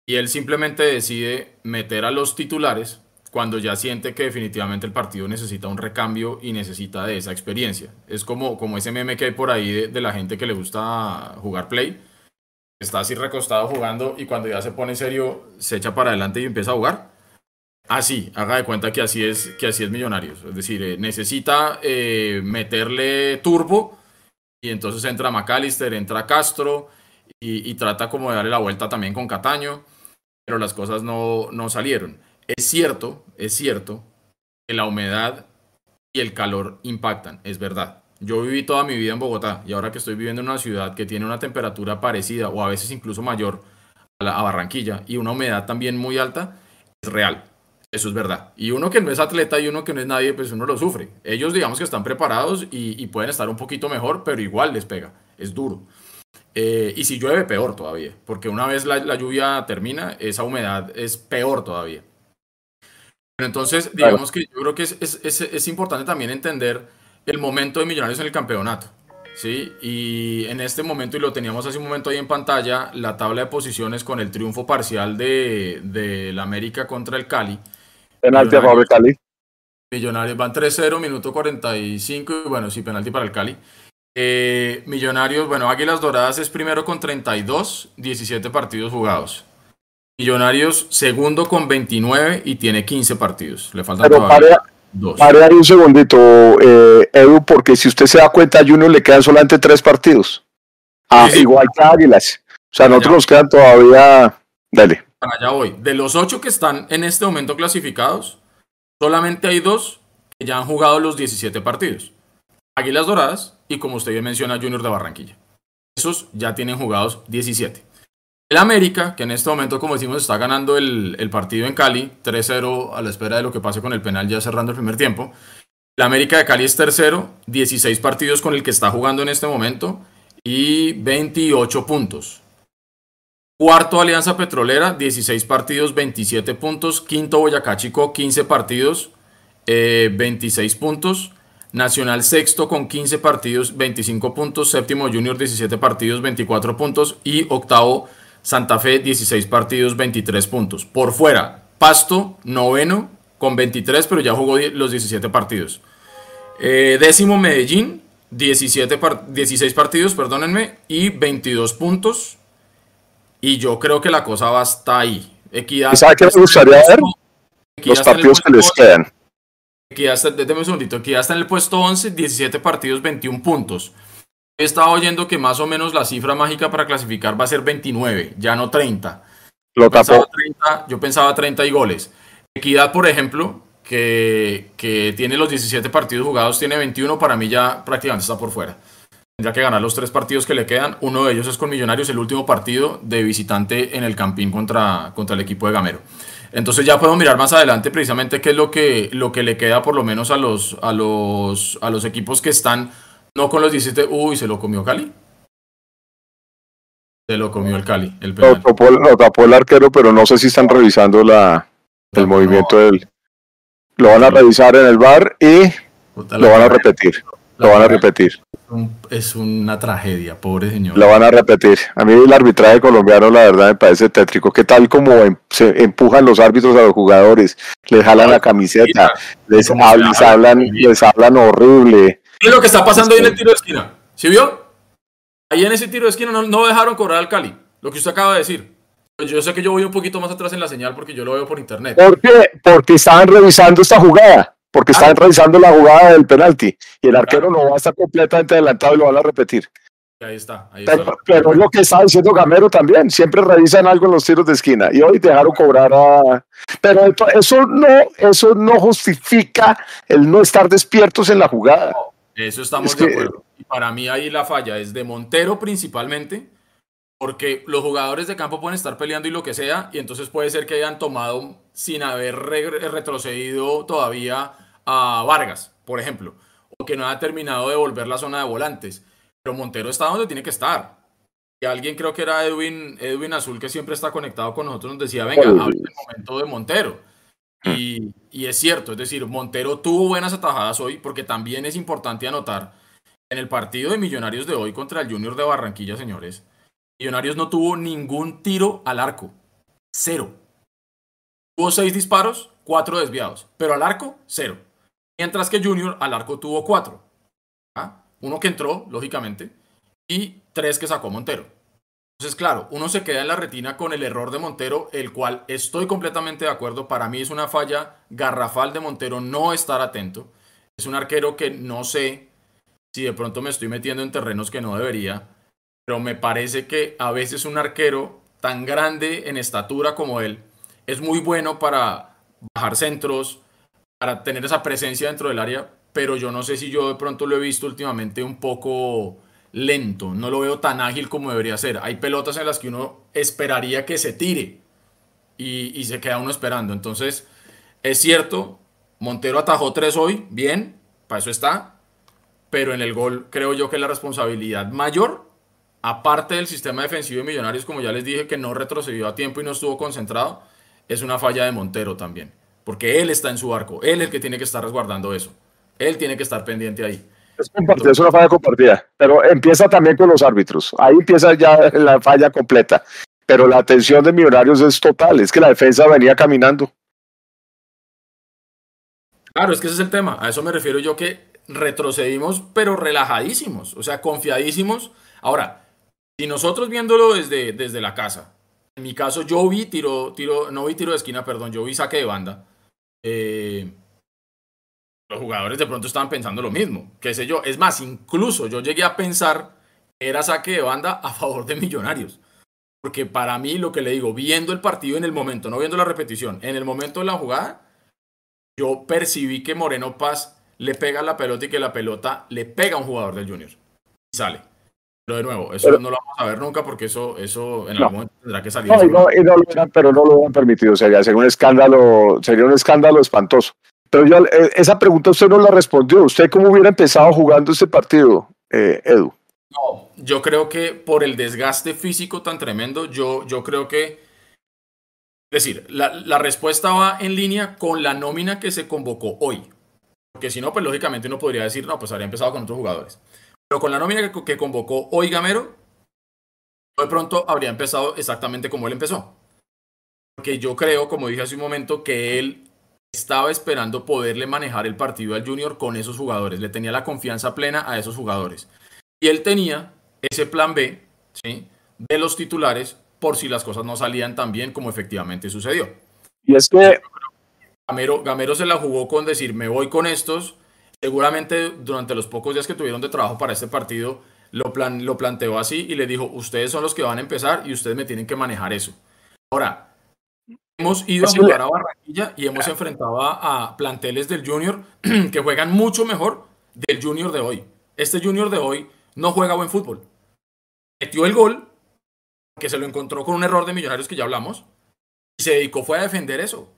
Y él simplemente decide meter a los titulares cuando ya siente que definitivamente el partido necesita un recambio y necesita de esa experiencia. Es como, como ese meme que hay por ahí de, la gente que le gusta jugar play. Está así recostado jugando y cuando ya se pone serio se echa para adelante y empieza a jugar. Así, haga de cuenta que así es, que así es Millonarios. Es decir, eh, necesita eh, meterle turbo y entonces entra McAllister, entra Castro y, y, trata como de darle la vuelta también con Cataño, pero las cosas no, no salieron. Es cierto, es cierto que la humedad y el calor impactan, es verdad. Yo viví toda mi vida en Bogotá y ahora que estoy viviendo en una ciudad que tiene una temperatura parecida o a veces incluso mayor a, Barranquilla y una humedad también muy alta, es real. Eso es verdad. Y uno que no es atleta y uno que no es nadie, pues uno lo sufre. Ellos digamos que están preparados y, pueden estar un poquito mejor, pero igual les pega. Es duro. Eh, y si llueve, peor todavía. Porque una vez la lluvia termina, esa humedad es peor todavía. Entonces, digamos que yo creo que es, es, es, importante también entender el momento de Millonarios en el campeonato. ¿sí? Y en este momento, y lo teníamos hace un momento ahí en pantalla, la tabla de posiciones con el triunfo parcial de, de la América contra el Cali. Penalti a favor Cali. Millonarios van 3-0, minuto 45, y bueno, sí, penalti para el Cali. Eh, Millonarios, bueno, Águilas Doradas es primero con 32, 17 partidos jugados. Millonarios segundo con 29 y tiene 15 partidos. Le falta pero, pare, Pare ahí un segundito, eh, Edu, porque si usted se da cuenta, a Junior le quedan solamente tres partidos. Ah, igual que Águilas. O sea, nosotros nos quedan todavía. Dale. Para allá voy. De los ocho que están en este momento clasificados, solamente hay dos que ya han jugado los 17 partidos. Águilas Doradas y, como usted bien menciona, Junior de Barranquilla. Esos ya tienen jugados 17. El América, que en este momento, como decimos, está ganando el, partido en Cali, 3-0 a la espera de lo que pase con el penal ya cerrando el primer tiempo. El América de Cali es tercero, 16 partidos con el que está jugando en este momento y 28 puntos. Cuarto Alianza Petrolera, 16 partidos, 27 puntos. Quinto Boyacá Chico, 15 partidos, 26 eh, puntos. Nacional sexto con 15 partidos, 25 puntos. Séptimo Junior, 17 partidos, 24 puntos. Y octavo Santa Fe 16 partidos, 23 puntos. Por fuera, Pasto, noveno, con 23, pero ya jugó los 17 partidos. Eh, décimo Medellín, 17 16 partidos, perdónenme, y 22 puntos. Y yo creo que la cosa va hasta ahí. Equidad. ¿Sabe qué me gustaría ver? Los partidos que les quedan. Equidad está, un segundito. Equidad está en el puesto 11, 17 partidos, 21 puntos. He estado oyendo que más o menos la cifra mágica para clasificar va a ser 29, ya no 30. Lo yo, pensaba 30 yo pensaba 30 y goles. Equidad, por ejemplo, que, que, tiene los 17 partidos jugados, tiene 21, para mí ya prácticamente está por fuera. Tendría que ganar los tres partidos que le quedan. Uno de ellos es con Millonarios, el último partido de visitante en el Campín contra, contra el equipo de Gamero. Entonces ya podemos mirar más adelante precisamente qué es lo que, lo que le queda por lo menos a los, a los, a los equipos que están no con los 17. Uy, se lo comió Cali. Se lo comió el Cali. El Lo, tapó, el arquero, pero no sé si están revisando la, el movimiento del. Lo van a revisar en el bar y lo van a repetir. Lo van a repetir. Es una tragedia, pobre señor. Lo van a repetir. A mí el arbitraje colombiano, la verdad, me parece tétrico. ¿Qué tal como em, se empujan los árbitros a los jugadores? Les jalan la camiseta, les, hablan, les hablan horrible. ¿Qué es lo que está pasando ahí en el tiro de esquina? ¿Sí vio? Ahí en ese tiro de esquina no, dejaron cobrar al Cali. Lo que usted acaba de decir. Yo sé que yo voy un poquito más atrás en la señal porque yo lo veo por internet. ¿Por qué? Porque estaban revisando esta jugada. Porque estaban ah. revisando la jugada del penalti. Y el arquero no va a estar completamente adelantado y lo van a repetir. Ahí está. Ahí pero, pero, es lo que está diciendo Gamero también. Siempre revisan algo en los tiros de esquina. Y hoy dejaron cobrar a. Pero eso no, eso no justifica el no estar despiertos en la jugada. Eso estamos de acuerdo. Y para mí ahí la falla es de Montero principalmente, porque los jugadores de campo pueden estar peleando y lo que sea, y entonces puede ser que hayan tomado sin haber retrocedido todavía a Vargas, por ejemplo, o que no haya terminado de volver la zona de volantes. Pero Montero está donde tiene que estar. Y alguien creo que era Edwin, Edwin Azul, que siempre está conectado con nosotros, nos decía, venga, hable el momento de Montero. Y, es cierto, es decir, Montero tuvo buenas atajadas hoy, porque también es importante anotar, en el partido de Millonarios de hoy contra el Junior de Barranquilla, señores, Millonarios no tuvo ningún tiro al arco, cero. Tuvo seis disparos, cuatro desviados, pero al arco, cero. Mientras que Junior al arco tuvo cuatro. ¿ah? Uno que entró, lógicamente, y tres que sacó Montero. Entonces, claro, uno se queda en la retina con el error de Montero, el cual estoy completamente de acuerdo. Para mí es una falla garrafal de Montero no estar atento. Es un arquero que no sé si de pronto me estoy metiendo en terrenos que no debería, pero me parece que a veces un arquero tan grande en estatura como él es muy bueno para bajar centros, para tener esa presencia dentro del área, pero yo no sé si yo de pronto lo he visto últimamente un poco lento, no lo veo tan ágil como debería ser. Hay pelotas en las que uno esperaría que se tire y, se queda uno esperando. Entonces, es cierto, Montero atajó tres hoy, bien, para eso está, pero en el gol creo yo que la responsabilidad mayor, aparte del sistema defensivo de Millonarios, como ya les dije, que no retrocedió a tiempo y no estuvo concentrado, es una falla de Montero también, porque él está en su arco, él es el que tiene que estar resguardando eso, él tiene que estar pendiente ahí. Es, una falla compartida, pero empieza también con los árbitros. Ahí empieza ya la falla completa. Pero la atención de Millonarios es total, es que la defensa venía caminando. Claro, es que ese es el tema. A eso me refiero yo que retrocedimos, pero relajadísimos, o sea, confiadísimos. Ahora, si nosotros viéndolo desde, desde la casa, en mi caso yo vi tiro, tiro, no vi tiro de esquina, perdón, yo vi saque de banda. Eh, los jugadores de pronto estaban pensando lo mismo, qué sé yo. Es más, incluso yo llegué a pensar que era saque de banda a favor de Millonarios. Porque para mí, lo que le digo, viendo el partido en el momento, no viendo la repetición, en el momento de la jugada, yo percibí que Moreno Paz le pega la pelota y que la pelota le pega a un jugador del Junior. Y sale. Pero de nuevo, eso no lo vamos a ver nunca porque eso, eso en algún momento tendrá que salir. No, y no, pero no lo han permitido. Sería, sería un escándalo, sería un escándalo espantoso. Pero yo, eh, esa pregunta usted no la respondió. ¿Usted cómo hubiera empezado jugando este partido, eh, Edu? No, yo creo que por el desgaste físico tan tremendo, yo, yo creo que. Es decir, la, respuesta va en línea con la nómina que se convocó hoy. Porque si no, pues lógicamente uno podría decir, no, pues habría empezado con otros jugadores. Pero con la nómina que, que convocó hoy Gamero, de pronto habría empezado exactamente como él empezó. Porque yo creo, como dije hace un momento, que él estaba esperando poderle manejar el partido al Junior con esos jugadores. Le tenía la confianza plena a esos jugadores. Y él tenía ese plan B ¿sí? de los titulares por si las cosas no salían tan bien como efectivamente sucedió. Y es que... Gamero, Gamero se la jugó con decir, me voy con estos. Seguramente durante los pocos días que tuvieron de trabajo para este partido, lo, plan, lo planteó así y le dijo, ustedes son los que van a empezar y ustedes me tienen que manejar eso. Ahora, hemos ido a jugar a Barranquilla y hemos enfrentado a, planteles del Junior (clears throat) que juegan mucho mejor del Junior de hoy. Este Junior de hoy no juega buen fútbol. Metió el gol, que se lo encontró con un error de Millonarios que ya hablamos, y se dedicó fue a defender eso.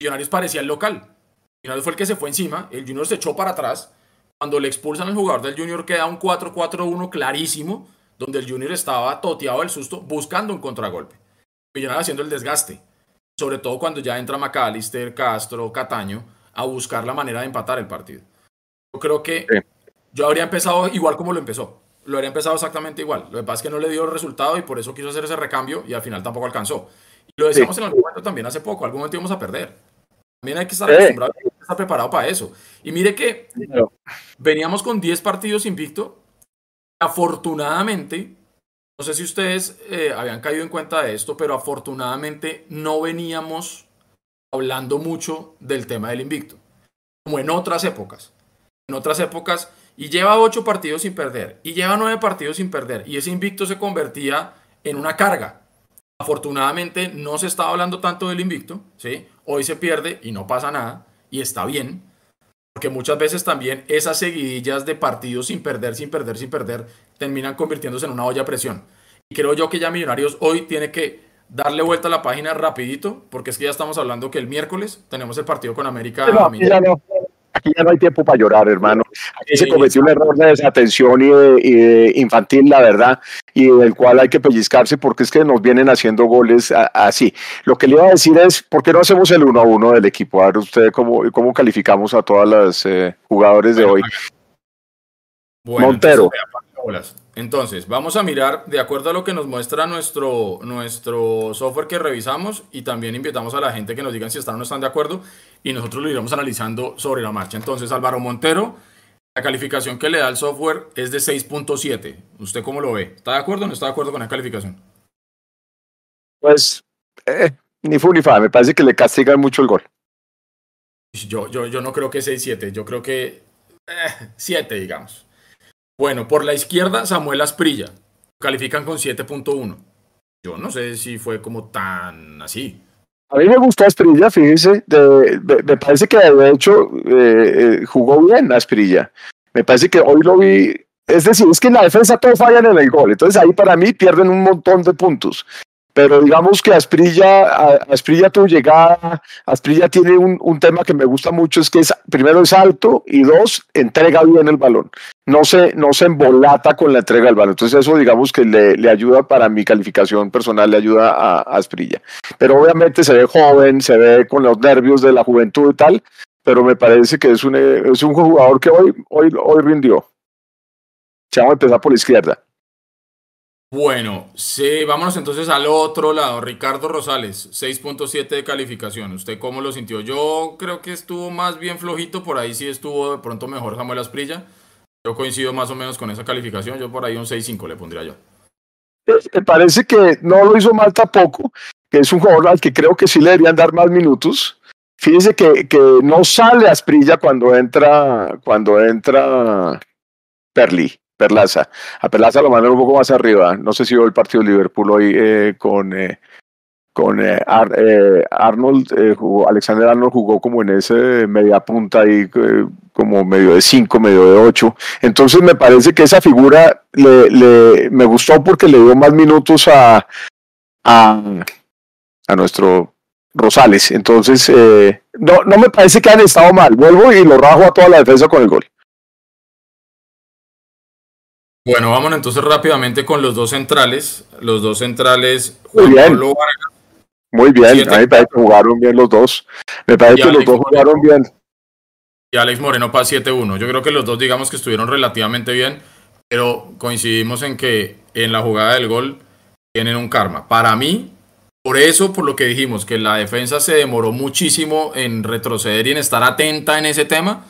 Millonarios parecía el local. Millonarios fue el que se fue encima, el Junior se echó para atrás. Cuando le expulsan al jugador del Junior queda un 4-4-1 clarísimo, donde el Junior estaba toteado del susto buscando un contragolpe. Millonarios haciendo el desgaste. Sobre todo cuando ya entra McAllister, Castro, Cataño a buscar la manera de empatar el partido. Yo creo que yo habría empezado igual como lo empezó. Lo habría empezado exactamente igual. Lo que pasa es que no le dio el resultado y por eso quiso hacer ese recambio y al final tampoco alcanzó. Y lo decíamos en algún momento también hace poco, algún momento íbamos a perder. También hay que estar acostumbrado, hay que estar preparado para eso. Y mire que veníamos con 10 partidos invicto. Afortunadamente, no sé si ustedes eh, habían caído en cuenta de esto, pero afortunadamente no veníamos hablando mucho del tema del invicto, como en otras épocas. En otras épocas, y lleva 8 partidos sin perder, y lleva 9 partidos sin perder, y ese invicto se convertía en una carga. Afortunadamente no se estaba hablando tanto del invicto, ¿sí? Hoy se pierde y no pasa nada, y está bien, porque muchas veces también esas seguidillas de partidos sin perder, sin perder, sin perder, terminan convirtiéndose en una olla a presión. Y creo yo que ya Millonarios hoy tiene que darle vuelta a la página rapidito, porque es que ya estamos hablando que el miércoles tenemos el partido con América. No, aquí ya no hay tiempo para llorar, hermano. Aquí se cometió un error de desatención y de, infantil, la verdad, y del cual hay que pellizcarse porque es que nos vienen haciendo goles así. Lo que le iba a decir es, ¿por qué no hacemos el uno a uno del equipo? A ver usted cómo, cómo calificamos a todas las eh, jugadores de hoy. Montero. Entonces, vamos a mirar de acuerdo a lo que nos muestra nuestro, nuestro software que revisamos y también invitamos a la gente que nos digan si están o no están de acuerdo y nosotros lo iremos analizando sobre la marcha. Entonces, Álvaro Montero, la calificación que le da el software es de 6.7. ¿Usted cómo lo ve? ¿Está de acuerdo o no está de acuerdo con la calificación? Pues, eh, ni fu ni fa, me parece que le castigan mucho el gol. Yo, yo, yo no creo que 6.7, yo creo que 7, eh, digamos. Bueno, por la izquierda, Samuel Asprilla. Califican con 7.1. Yo no sé si fue como tan así. A mí me gustó Asprilla, fíjese. me parece que de hecho eh, eh, jugó bien Asprilla. Me parece que hoy lo vi. Es decir, es que en la defensa todos fallan en el gol. Entonces ahí para mí pierden un montón de puntos pero digamos que Asprilla, Asprilla tu llegada, Asprilla tiene un, un, tema que me gusta mucho, es que es, primero es alto y dos, entrega bien el balón. No se, no se embolata con la entrega del balón. Entonces eso digamos que le, le ayuda para mi calificación personal, le ayuda a, Asprilla. Pero obviamente se ve joven, se ve con los nervios de la juventud y tal, pero me parece que es un, es un jugador que hoy, hoy, hoy rindió. Vamos a empezar por la izquierda. Bueno, sí, vámonos entonces al otro lado. Ricardo Rosales, 6.7 de calificación. ¿Usted cómo lo sintió? Yo creo que estuvo más bien flojito, por ahí sí estuvo de pronto mejor Samuel Asprilla. Yo coincido más o menos con esa calificación, yo por ahí un 6.5 le pondría yo. Me parece que no lo hizo mal tampoco, que es un jugador al que creo que sí le deberían dar más minutos. fíjese que, que no sale Asprilla cuando entra, cuando entra Perli, Perlaza. A Perlaza lo mandan un poco más arriba. No sé si vio el partido de Liverpool hoy eh, con, eh, con eh, eh, Arnold, eh, jugó, Alexander Arnold jugó como en ese media punta ahí, como medio de 5, medio de 8. Entonces me parece que esa figura le, le- me gustó porque le dio más minutos a, a, a nuestro Rosales. Entonces, no, no me parece que han estado mal. Vuelvo y lo rajo a toda la defensa con el gol. Bueno, vámonos entonces rápidamente con los dos centrales. Los dos centrales, Muy bien. Pablo Vargas Muy bien, Siete. a mí me parece que jugaron bien los dos. Me parece que los dos jugaron bien. y Alex Moreno para 7-1. Yo creo que los dos digamos que estuvieron relativamente bien, pero coincidimos en que en la jugada del gol tienen un karma. Para mí, por eso, por lo que dijimos, que la defensa se demoró muchísimo en retroceder y en estar atenta en ese tema.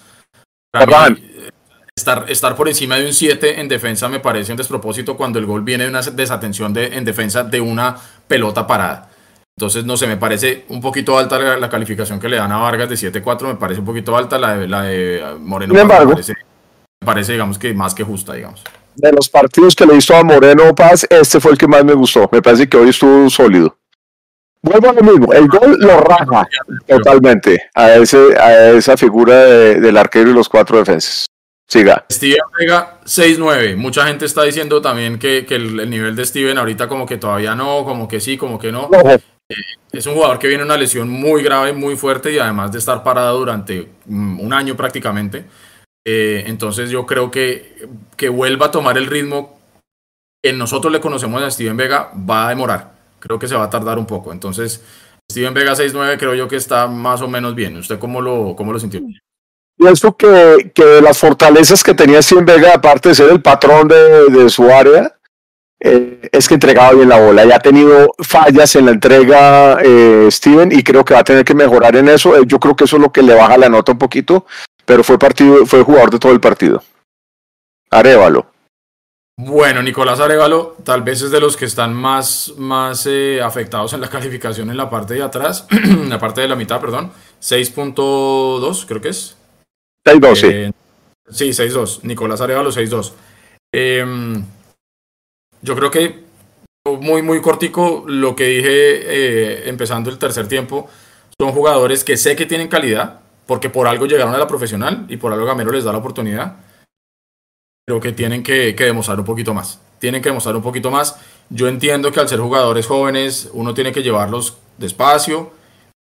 Para mí, estar, estar por encima de un 7 en defensa me parece un despropósito cuando el gol viene de una desatención de, en defensa de una pelota parada. Entonces, no sé, me parece un poquito alta la, la calificación que le dan a Vargas de 7-4, me parece un poquito alta, la de, la de Moreno Sin embargo. me, parece, me parece, digamos que más que justa, digamos. De los partidos que le visto a Moreno Paz, este fue el que más me gustó. Me parece que hoy estuvo sólido. Vuelvo a lo mismo, el gol lo raja totalmente a, ese, a esa figura de- del arquero y los cuatro defensas. Siga. Steven Vega 6-9. Mucha gente está diciendo también que, que el, el nivel de Steven ahorita como que todavía no, como que sí, como que no. Ojo. Es un jugador que viene una lesión muy grave, muy fuerte y además de estar parado durante mm, un año prácticamente. Eh, entonces yo creo que que vuelva a tomar el ritmo que nosotros le conocemos a Steven Vega va a demorar. Creo que se va a tardar un poco. Entonces, Steven Vega 6-9 creo yo que está más o menos bien. ¿Usted cómo lo, cómo lo sintió? Pienso que, que las fortalezas que tenía Steven Vega, aparte de ser el patrón de, de su área, eh, es que entregaba bien la bola. Ya ha tenido fallas en la entrega eh, Steven y creo que va a tener que mejorar en eso. Eh, yo creo que eso es lo que le baja la nota un poquito, pero fue partido, fue jugador de todo el partido. Arevalo. Bueno, Nicolás Arevalo tal vez es de los que están más, más eh, afectados en la (laughs) calificación en la parte de atrás, (clears throat) en la parte de la mitad, perdón. 6.2 creo que es. 6-2, sí. Eh, sí, 6-2. Nicolás Arevalo 6-2. Em, yo creo que muy, muy cortico lo que dije eh, empezando el tercer tiempo. Son jugadores que sé que tienen calidad, porque por algo llegaron a la profesional y por algo Gamero les da la oportunidad, pero que tienen que, que demostrar un poquito más. Tienen que demostrar un poquito más. Yo entiendo que al ser jugadores jóvenes, uno tiene que llevarlos despacio,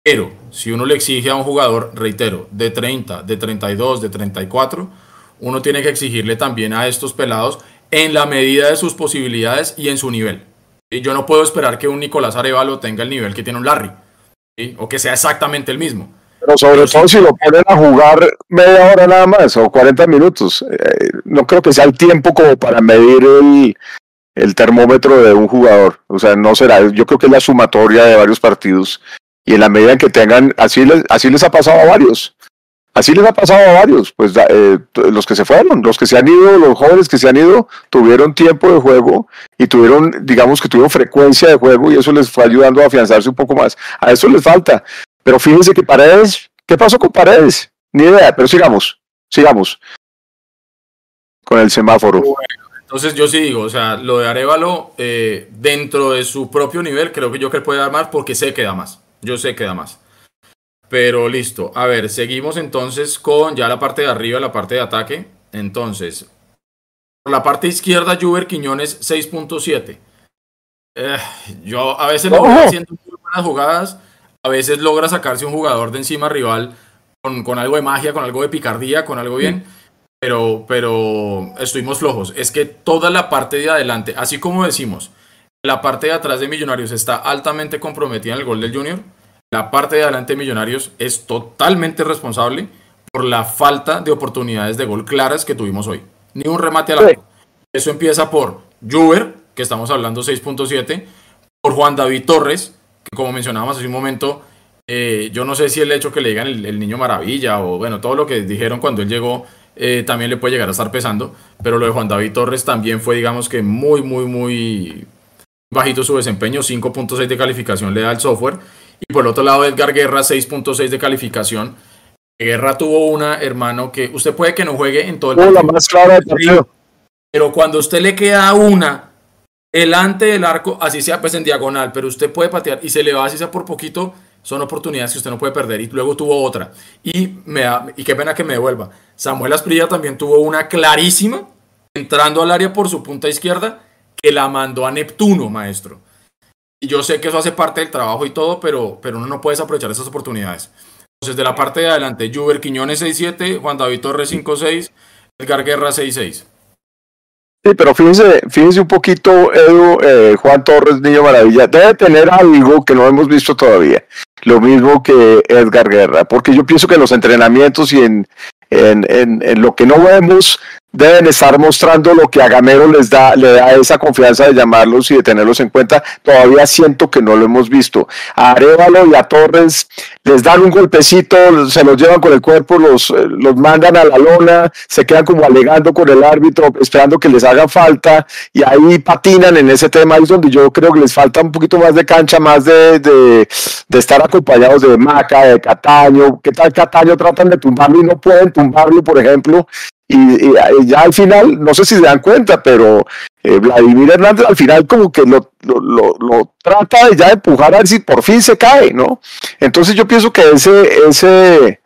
pero si uno le exige a un jugador, reitero, de 30, de 32, de 34, uno tiene que exigirle también a estos pelados en la medida de sus posibilidades y en su nivel. Y yo no puedo esperar que un Nicolás Arevalo tenga el nivel que tiene un Larry, ¿sí? o que sea exactamente el mismo. Pero sobre todo si lo ponen a jugar media hora nada más o 40 minutos. Eh, no creo que sea el tiempo como para medir el, el termómetro de un jugador. O sea, no será. Yo creo que es la sumatoria de varios partidos. Y en la medida que tengan, así les, así les ha pasado a varios. Así les ha pasado a varios. Pues eh, los que se fueron, los que se han ido, los jóvenes que se han ido, tuvieron tiempo de juego y tuvieron, digamos que tuvieron frecuencia de juego y eso les fue ayudando a afianzarse un poco más. A eso les falta. Pero fíjense que Paredes, ¿qué pasó con Paredes? Ni idea, pero sigamos, sigamos con el semáforo. Entonces yo sí digo, o sea, lo de Arevalo, eh, dentro de su propio nivel, creo que yo que él puede dar más porque sé que da más. Yo sé que da más. Pero listo. A ver, seguimos entonces con ya la parte de arriba, la parte de ataque. Entonces, por la parte izquierda, Juber Quiñones 6.7. Eh, yo a veces veo haciendo muy buenas jugadas, a veces logra sacarse un jugador de encima rival con, con algo de magia, con algo de picardía, con algo bien. Pero, pero estuvimos flojos. Es que toda la parte de adelante, así como decimos, la parte de atrás de Millonarios está altamente comprometida en el gol del Junior. La parte de adelante de Millonarios es totalmente responsable por la falta de oportunidades de gol claras que tuvimos hoy. Ni un remate al arco. Eso empieza por Juber, que estamos hablando 6.7, por Juan David Torres, que como mencionábamos hace un momento, eh, yo no sé si el hecho que le digan el, el, niño maravilla o bueno, todo lo que dijeron cuando él llegó eh, también le puede llegar a estar pesando, pero lo de Juan David Torres también fue digamos que muy, muy, muy bajito su desempeño, 5.6 de calificación le da el software Y por el otro lado, Edgar Guerra, 6.6 de calificación. Guerra tuvo una, hermano, que usted puede que no juegue en todo el partido. la más clara del partido. Pero cuando usted le queda una delante del arco, así sea pues en diagonal, pero usted puede patear y se le va así sea por poquito, son oportunidades que usted no puede perder. Y luego tuvo otra. Y, me da, y qué pena que me devuelva. Samuel Asprilla también tuvo una clarísima, entrando al área por su punta izquierda, que la mandó a Neptuno, maestro. Y yo sé que eso hace parte del trabajo y todo, pero, pero uno no puede aprovechar esas oportunidades. Entonces, de la parte de adelante, Juber Quiñones 6-7, Juan David Torres 5-6, Edgar Guerra 6-6. Sí, pero fíjense, fíjense un poquito, Edu, eh, Juan Torres, Niño Maravilla, debe tener algo que no hemos visto todavía. Lo mismo que Edgar Guerra, porque yo pienso que en los entrenamientos y en, en, en, en lo que no vemos, deben estar mostrando lo que a Gamero les da, le da esa confianza de llamarlos y de tenerlos en cuenta. Todavía siento que no lo hemos visto. A Arevalo y a Torres les dan un golpecito, se los llevan con el cuerpo, los, eh, los mandan a la lona, se quedan como alegando con el árbitro, esperando que les haga falta y ahí patinan en ese tema. Ahí es donde yo creo que les falta un poquito más de cancha, más de, de, de estar acompañados de Maca, de Cataño. ¿Qué tal Cataño? Tratan de tumbarlo y no pueden tumbarlo, por ejemplo. Y, ya al final, no sé si se dan cuenta, pero eh, Vladimir Hernández al final como que lo, lo, lo, trata de ya empujar a ver si por fin se cae, ¿no? Entonces yo pienso que ese, ese,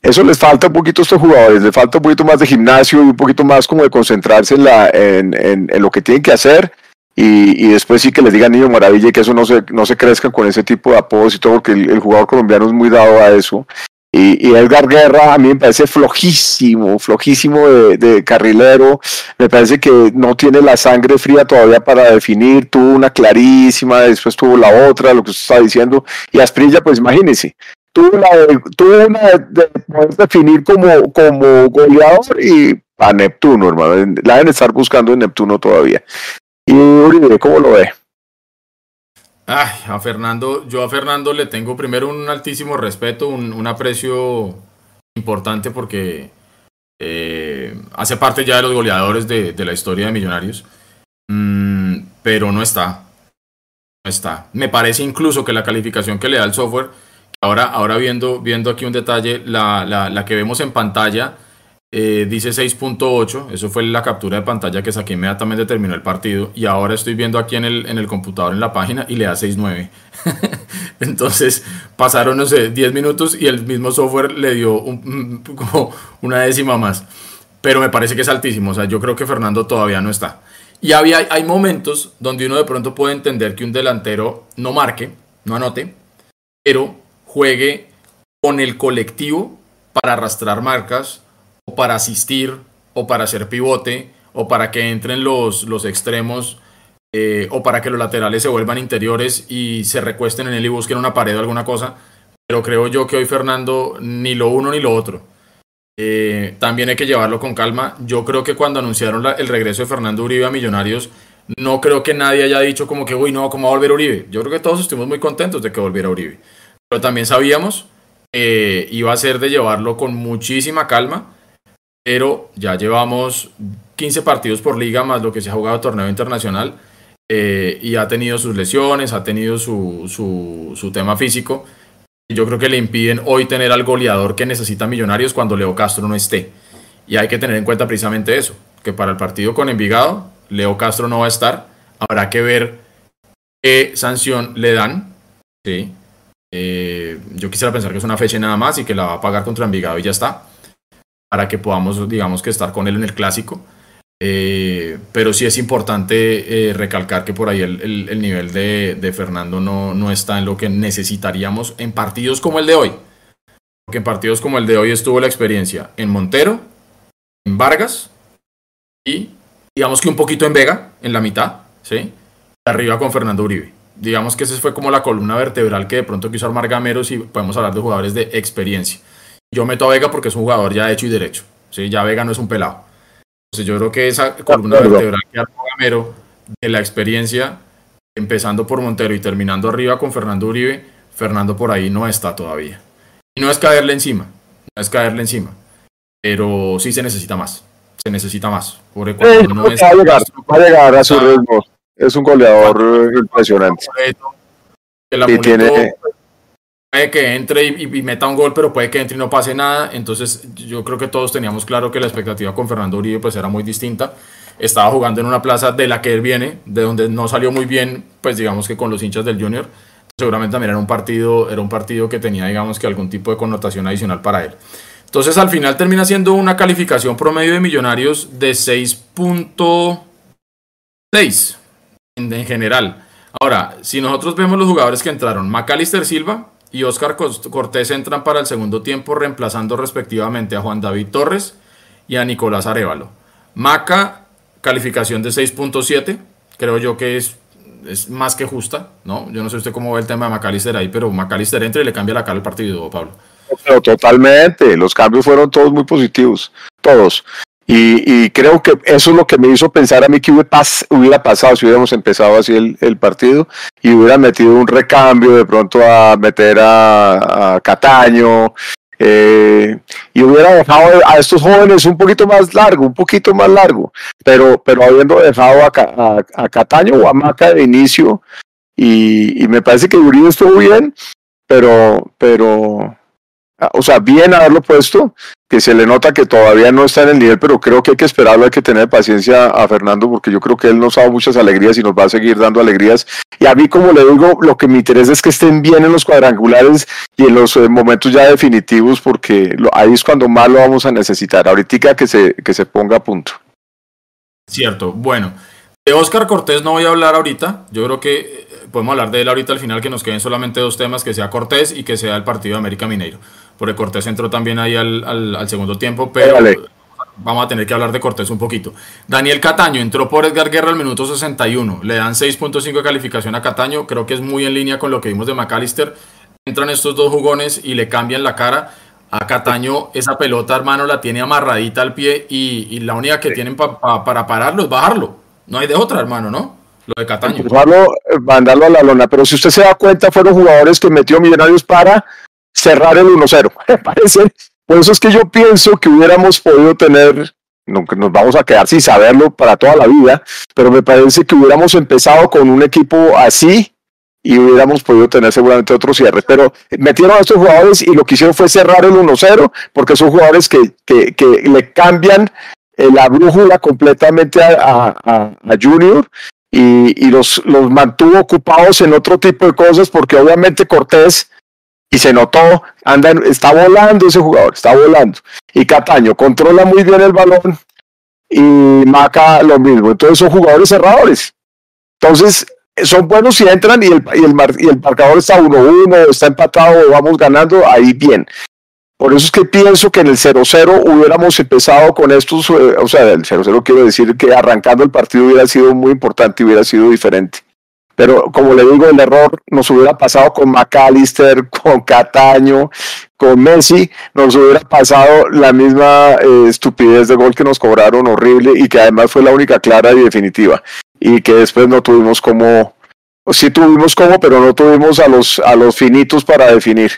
eso les falta un poquito a estos jugadores, les falta un poquito más de gimnasio y un poquito más como de concentrarse en, la, en, en, lo que tienen que hacer. Y, y, después sí que les digan niño maravilla y que eso no se, no se crezca con ese tipo de apodos y todo, porque el, jugador colombiano es muy dado a eso. Y, Edgar Guerra a mí me parece flojísimo, flojísimo de, carrilero. Me parece que no tiene la sangre fría todavía para definir. Tuvo una clarísima, después tuvo la otra, lo que usted está diciendo. Y Asprilla, pues imagínese, tuvo, la tuvo una de, definir como, como goleador y a Neptuno, hermano. La deben estar buscando en Neptuno todavía. Y Uribe, ¿cómo lo ve? Ay, a Fernando, yo a Fernando le tengo primero un altísimo respeto, un, aprecio importante porque eh, hace parte ya de los goleadores de, la historia de Millonarios, mm, pero no está. No está. Me parece incluso que la calificación que le da el software, ahora, ahora viendo, viendo aquí un detalle, la, la que vemos en pantalla, eh, dice 6.8, eso fue la captura de pantalla que saqué inmediatamente terminó el partido y ahora estoy viendo aquí en el, en el computador en la página y le da 6.9. (laughs) Entonces pasaron, no sé, 10 minutos y el mismo software le dio como una décima más. Pero me parece que es altísimo, o sea, yo creo que Fernando todavía no está. Y había, hay momentos donde uno de pronto puede entender que un delantero no marque, no anote, pero juegue con el colectivo para arrastrar marcas, o para asistir, o para hacer pivote, o para que entren los, los extremos, eh, o para que los laterales se vuelvan interiores y se recuesten en él y busquen una pared o alguna cosa. Pero creo yo que hoy Fernando ni lo uno ni lo otro. Eh, también hay que llevarlo con calma. Yo creo que cuando anunciaron el regreso de Fernando Uribe a Millonarios, no creo que nadie haya dicho como que, uy, no, ¿cómo va a volver Uribe? Yo creo que todos estuvimos muy contentos de que volviera Uribe. Pero también sabíamos que iba a ser de llevarlo con muchísima calma pero ya llevamos 15 partidos por liga más lo que se ha jugado torneo internacional eh, y ha tenido sus lesiones, ha tenido su, su, tema físico. Yo creo que le impiden hoy tener al goleador que necesita Millonarios cuando Leo Castro no esté. Y hay que tener en cuenta precisamente eso, que para el partido con Envigado, Leo Castro no va a estar. Habrá que ver qué sanción le dan. ¿sí? Eh, yo quisiera pensar que es una fecha nada más y que la va a pagar contra Envigado y ya está para que podamos, digamos, que estar con él en el clásico. Eh, pero sí es importante eh, recalcar que por ahí el, nivel de, Fernando no, no, está en lo que necesitaríamos en partidos como el de hoy. Porque en partidos como el de hoy estuvo la experiencia en Montero, en Vargas y digamos que un poquito en Vega, en la mitad, ¿sí? Arriba con Fernando Uribe. Digamos que esa fue como la columna vertebral que de pronto quiso armar Gameros y podemos hablar de jugadores de experiencia. Yo meto a Vega porque es un jugador ya hecho y derecho. ¿sí? Ya Vega no es un pelado. Entonces yo creo que esa columna vertebral que armó Gamero de la experiencia, empezando por Montero y terminando arriba con Fernando Uribe, Fernando por ahí no está todavía. Y no es caerle encima, no es caerle encima, pero sí se necesita más. Se necesita más. Por no va, a llegar, va a llegar a su ritmo. Es un goleador impresionante. Y tiene puede que entre y, meta un gol, pero puede que entre y no pase nada. Entonces yo creo que todos teníamos claro que la expectativa con Fernando Uribe pues era muy distinta. Estaba jugando en una plaza de la que él viene, de donde no salió muy bien, pues digamos que con los hinchas del Junior. Seguramente también era un partido, era un partido que tenía digamos que algún tipo de connotación adicional para él. Entonces al final termina siendo una calificación promedio de Millonarios de 6.6 en, en general. Ahora, si nosotros vemos los jugadores que entraron, Macalister Silva, y Oscar Cortés entran para el segundo tiempo reemplazando respectivamente a Juan David Torres y a Nicolás Arevalo. Maca, calificación de 6.7, creo yo que es, es más que justa, ¿no? Yo no sé usted cómo ve el tema de Macalister ahí, pero Macalister entra y le cambia la cara al partido, Pablo. totalmente, los cambios fueron todos muy positivos, todos. Y, creo que eso es lo que me hizo pensar a mí que hubiera, pasado si hubiéramos empezado así el, partido y hubiera metido un recambio de pronto a meter a, Cataño eh, y hubiera dejado a estos jóvenes un poquito más largo, un poquito más largo, pero, pero habiendo dejado a, Cataño o a Maca de inicio y, y me parece que Uribe estuvo bien, pero, pero o sea, bien haberlo puesto, que se le nota que todavía no está en el nivel, pero creo que hay que esperarlo, hay que tener paciencia a Fernando, porque yo creo que él nos ha dado muchas alegrías y nos va a seguir dando alegrías. Y a mí, como le digo, lo que me interesa es que estén bien en los cuadrangulares y en los eh, momentos ya definitivos, porque ahí es cuando más lo vamos a necesitar. Ahorita que se, que se ponga a punto. Cierto, bueno. De Oscar Cortés no voy a hablar ahorita, yo creo que podemos hablar de él ahorita al final, que nos queden solamente dos temas, que sea Cortés y que sea el partido de América Mineiro porque Cortés entró también ahí al, segundo tiempo, pero vamos a tener que hablar de Cortés un poquito. Daniel Cataño entró por Edgar Guerra al minuto 61, le dan 6.5 de calificación a Cataño, creo que es muy en línea con lo que vimos de McAllister. Entran estos dos jugones y le cambian la cara. A Cataño esa pelota, hermano, la tiene amarradita al pie y, la única que tienen para pararlo es bajarlo. No hay de otra, hermano, ¿no? Lo de Cataño. mandarlo a la lona. Pero si usted se da cuenta, fueron jugadores que metió Millonarios para cerrar el 1-0. (laughs) Me parece, por eso es que yo pienso que hubiéramos podido tener, no, nos vamos a quedar sin saberlo para toda la vida, pero me parece que hubiéramos empezado con un equipo así y hubiéramos podido tener seguramente otro cierre. Pero metieron a estos jugadores y lo que hicieron fue cerrar el 1-0, porque son jugadores que, que, le cambian eh, la brújula completamente a Junior y, y los, los mantuvo ocupados en otro tipo de cosas, porque obviamente Cortés y se notó, anda, está volando ese jugador, está volando. Y Cataño controla muy bien el balón y Maca lo mismo. Entonces son jugadores cerradores. Entonces son buenos si entran y el, y el, y el marcador está 1-1, está empatado, vamos ganando, ahí bien. Por eso es que pienso que en el 0-0 hubiéramos empezado con estos, eh, o sea, el 0-0 quiero decir que arrancando el partido hubiera sido muy importante, hubiera sido diferente. Pero como le digo, el error nos hubiera pasado con McAllister, (laughs) con Cataño, con Messi, nos hubiera pasado la misma eh, estupidez de gol que nos cobraron horrible y que además fue la única clara y definitiva. Y que después no tuvimos como, sí tuvimos como, pero no tuvimos a los, a los finitos para definir.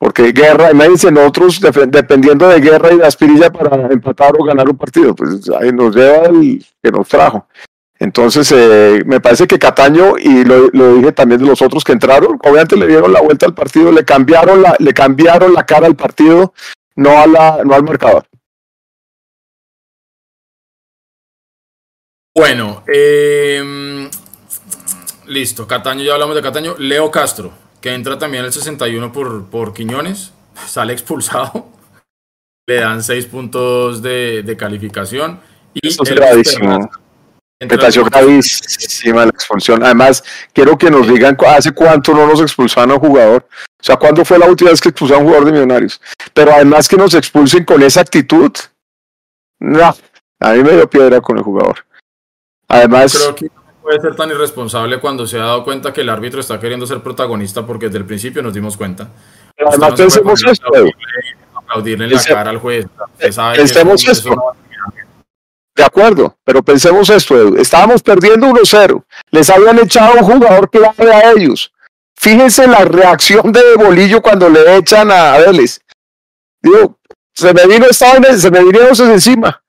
Porque guerra, imagínense nosotros dependiendo de guerra y de aspirilla para empatar o ganar un partido, pues ahí nos lleva el que nos trajo. Entonces, eh, me parece que Cataño, y lo, dije también de los otros que entraron, obviamente le dieron la vuelta al partido, le cambiaron la, le cambiaron la cara al partido, no, a la, no al marcador. Bueno, em, listo, Cataño, ya hablamos de Cataño. Leo Castro, que entra también el 61 por, por Quiñones, (laughs) sale expulsado, (laughs) le dan 6 puntos de, calificación. Y Eso es me pareció gravísima la expulsión. Además, quiero que nos digan hace cuánto no nos expulsaron a un jugador. O sea, ¿cuándo fue la última vez que expulsaron a un jugador de Millonarios? Pero además que nos expulsen con esa actitud. No, a mí me dio piedra con el jugador. Además. creo que no puede ser tan irresponsable cuando se ha dado cuenta que el árbitro está queriendo ser protagonista porque desde el principio nos dimos cuenta. además, pensemos esto. Aplaudirle en la cara al juez. Pensemos esto. De acuerdo, pero pensemos esto, estábamos perdiendo 1-0, les habían echado un jugador clave a ellos. Fíjense la reacción de Bolillo cuando le echan a Vélez. Digo, se me vino esta se me vinieron encima.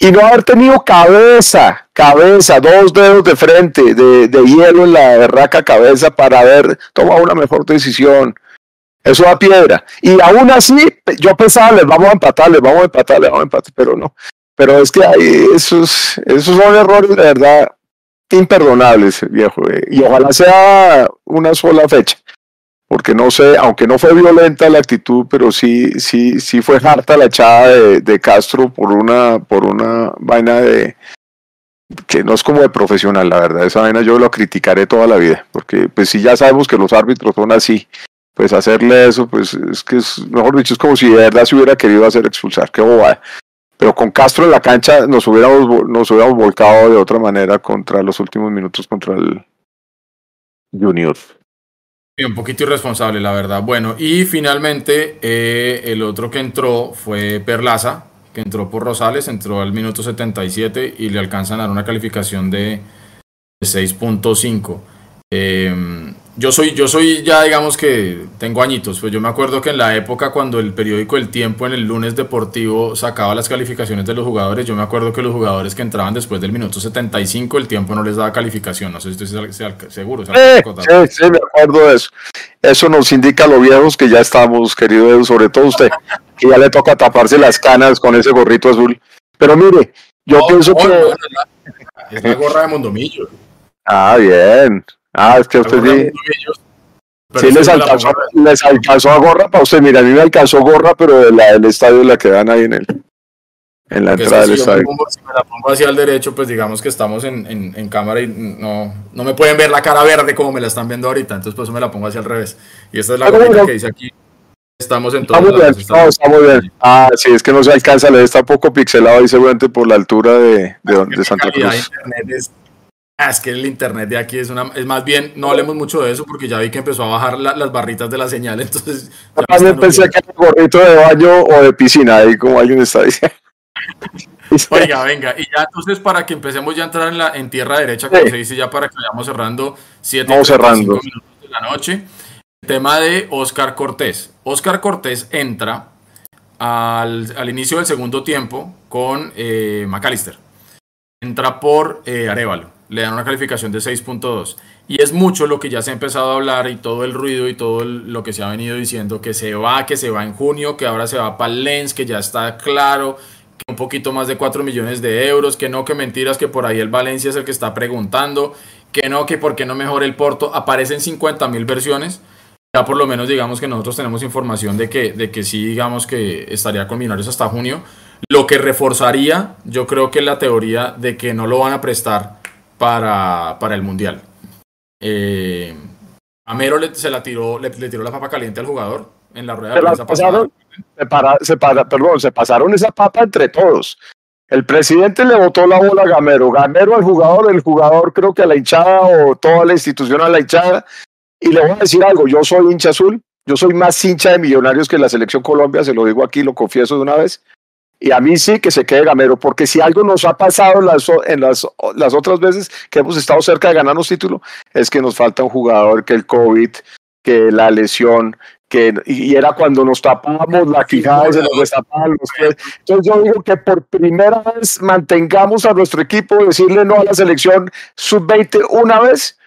Y no haber tenido cabeza, cabeza, dos dedos de frente, de, hielo en la berraca cabeza para haber tomado una mejor decisión. Eso da piedra. Y aún así, yo pensaba, les vamos a empatar, les vamos a empatar, les vamos a empatar, pero no. Pero es que hay esos, esos son errores de verdad imperdonables, viejo. eh, Y ojalá sea una sola fecha. Porque no sé, aunque no fue violenta la actitud, pero sí, sí, sí fue harta la echada de, de Castro por una, por una vaina de que no es como de profesional, la verdad. Esa vaina yo lo criticaré toda la vida. Porque pues si ya sabemos que los árbitros son así, pues hacerle eso, pues es que es, mejor dicho, es como si de verdad se hubiera querido hacer expulsar, qué bobada. Pero con Castro en la cancha nos hubiéramos, nos hubiéramos volcado de otra manera contra los últimos minutos contra el Junior. Un poquito irresponsable, la verdad. Bueno, y finalmente eh, el otro que entró fue Perlaza, que entró por Rosales, entró al minuto 77 y le alcanzan a dar una calificación de, de 6.5. Eh, yo soy, yo soy ya, digamos que tengo añitos, pues yo me acuerdo que en la época cuando el periódico El Tiempo en el lunes deportivo sacaba las calificaciones de los jugadores, yo me acuerdo que los jugadores que entraban después del minuto 75, el tiempo no les daba calificación, no sé si estoy se- se- seguro. Eh, sí, sí, acuerdo de eso. Eso nos indica a los viejos que ya estamos, querido Edu, sobre todo usted, que ya le toca taparse las canas con ese gorrito azul. Pero mire, yo pienso No, que... no, es la- gorra de Mondomillo. Ah, bien. Ah, es que usted sí, sí les alcanzó, les alcanzó a gorra para usted. Mira, a mí me alcanzó gorra, pero de la del estadio la que dan ahí en el en la porque es entrada que del si yo me estadio. pongo- si me la pongo hacia el derecho, pues digamos que estamos en, en- en cámara y no, no me pueden ver la cara verde como me la están viendo ahorita, entonces por eso me la pongo hacia el revés. Y esta es la Ah, bueno. que dice aquí. Estamos en todos Está muy bien, no, está muy bien. Ah, sí, es que no se alcanza, le está poco pixelado ahí seguramente por la altura de, de, donde- de Santa Cruz. es, ah, es que el internet de aquí es una es más bien no hablemos mucho de eso porque ya vi que empezó a bajar la- las barritas de la señal (laughs) entonces me También pensé que era gorrito de baño o de piscina, ahí como alguien está diciendo. Oiga, venga, y ya entonces para que empecemos ya a entrar en la en tierra derecha, como Sí. se dice ya para que vayamos cerrando 7 Vamos cerrando. minutos de la noche. El tema de Oscar Cortés. Oscar Cortés entra al, al inicio del segundo tiempo con eh, McAllister. Entra por eh, Arevalo. Le dan una calificación de 6.2. Y es mucho lo que ya se ha empezado a hablar y todo el ruido y todo el- lo que se ha venido diciendo, que se va, que se va en junio, que ahora se va para Lens, que ya está claro, un poquito más de 4 millones de euros, que no, que mentiras, que por ahí el Valencia es el que está preguntando, que no, que por qué no mejor el Porto. Aparecen 50 mil versiones. Ya por lo menos digamos que nosotros tenemos información de que, de que sí, digamos que estaría con Millonarios hasta junio. Lo que reforzaría, yo creo que la teoría de que no lo van a prestar para, para el Mundial. Eh, Amero le, se la tiró, le, le tiró la papa caliente al jugador en la rueda de prensa pasada. pasaron, se, para- se para- perdón, se pasaron esa papa entre todos. El presidente le botó la bola a Gamero, Gamero al jugador, el jugador creo que a la hinchada o toda la institución a la hinchada. Y le voy a decir algo, yo soy hincha azul, yo soy más hincha de millonarios que la selección Colombia, se lo digo aquí, lo confieso de una vez. Y a mí sí que se quede Gamero, porque si algo nos ha pasado en las, en las, las otras veces que hemos estado cerca de ganarnos título, es que nos falta un jugador, que el COVID, que la lesión, que y era cuando nos tapábamos la quijada se nos destapaban los pies. Entonces yo digo que por primera vez mantengamos a nuestro equipo, decirle no a la selección sub-20 una vez,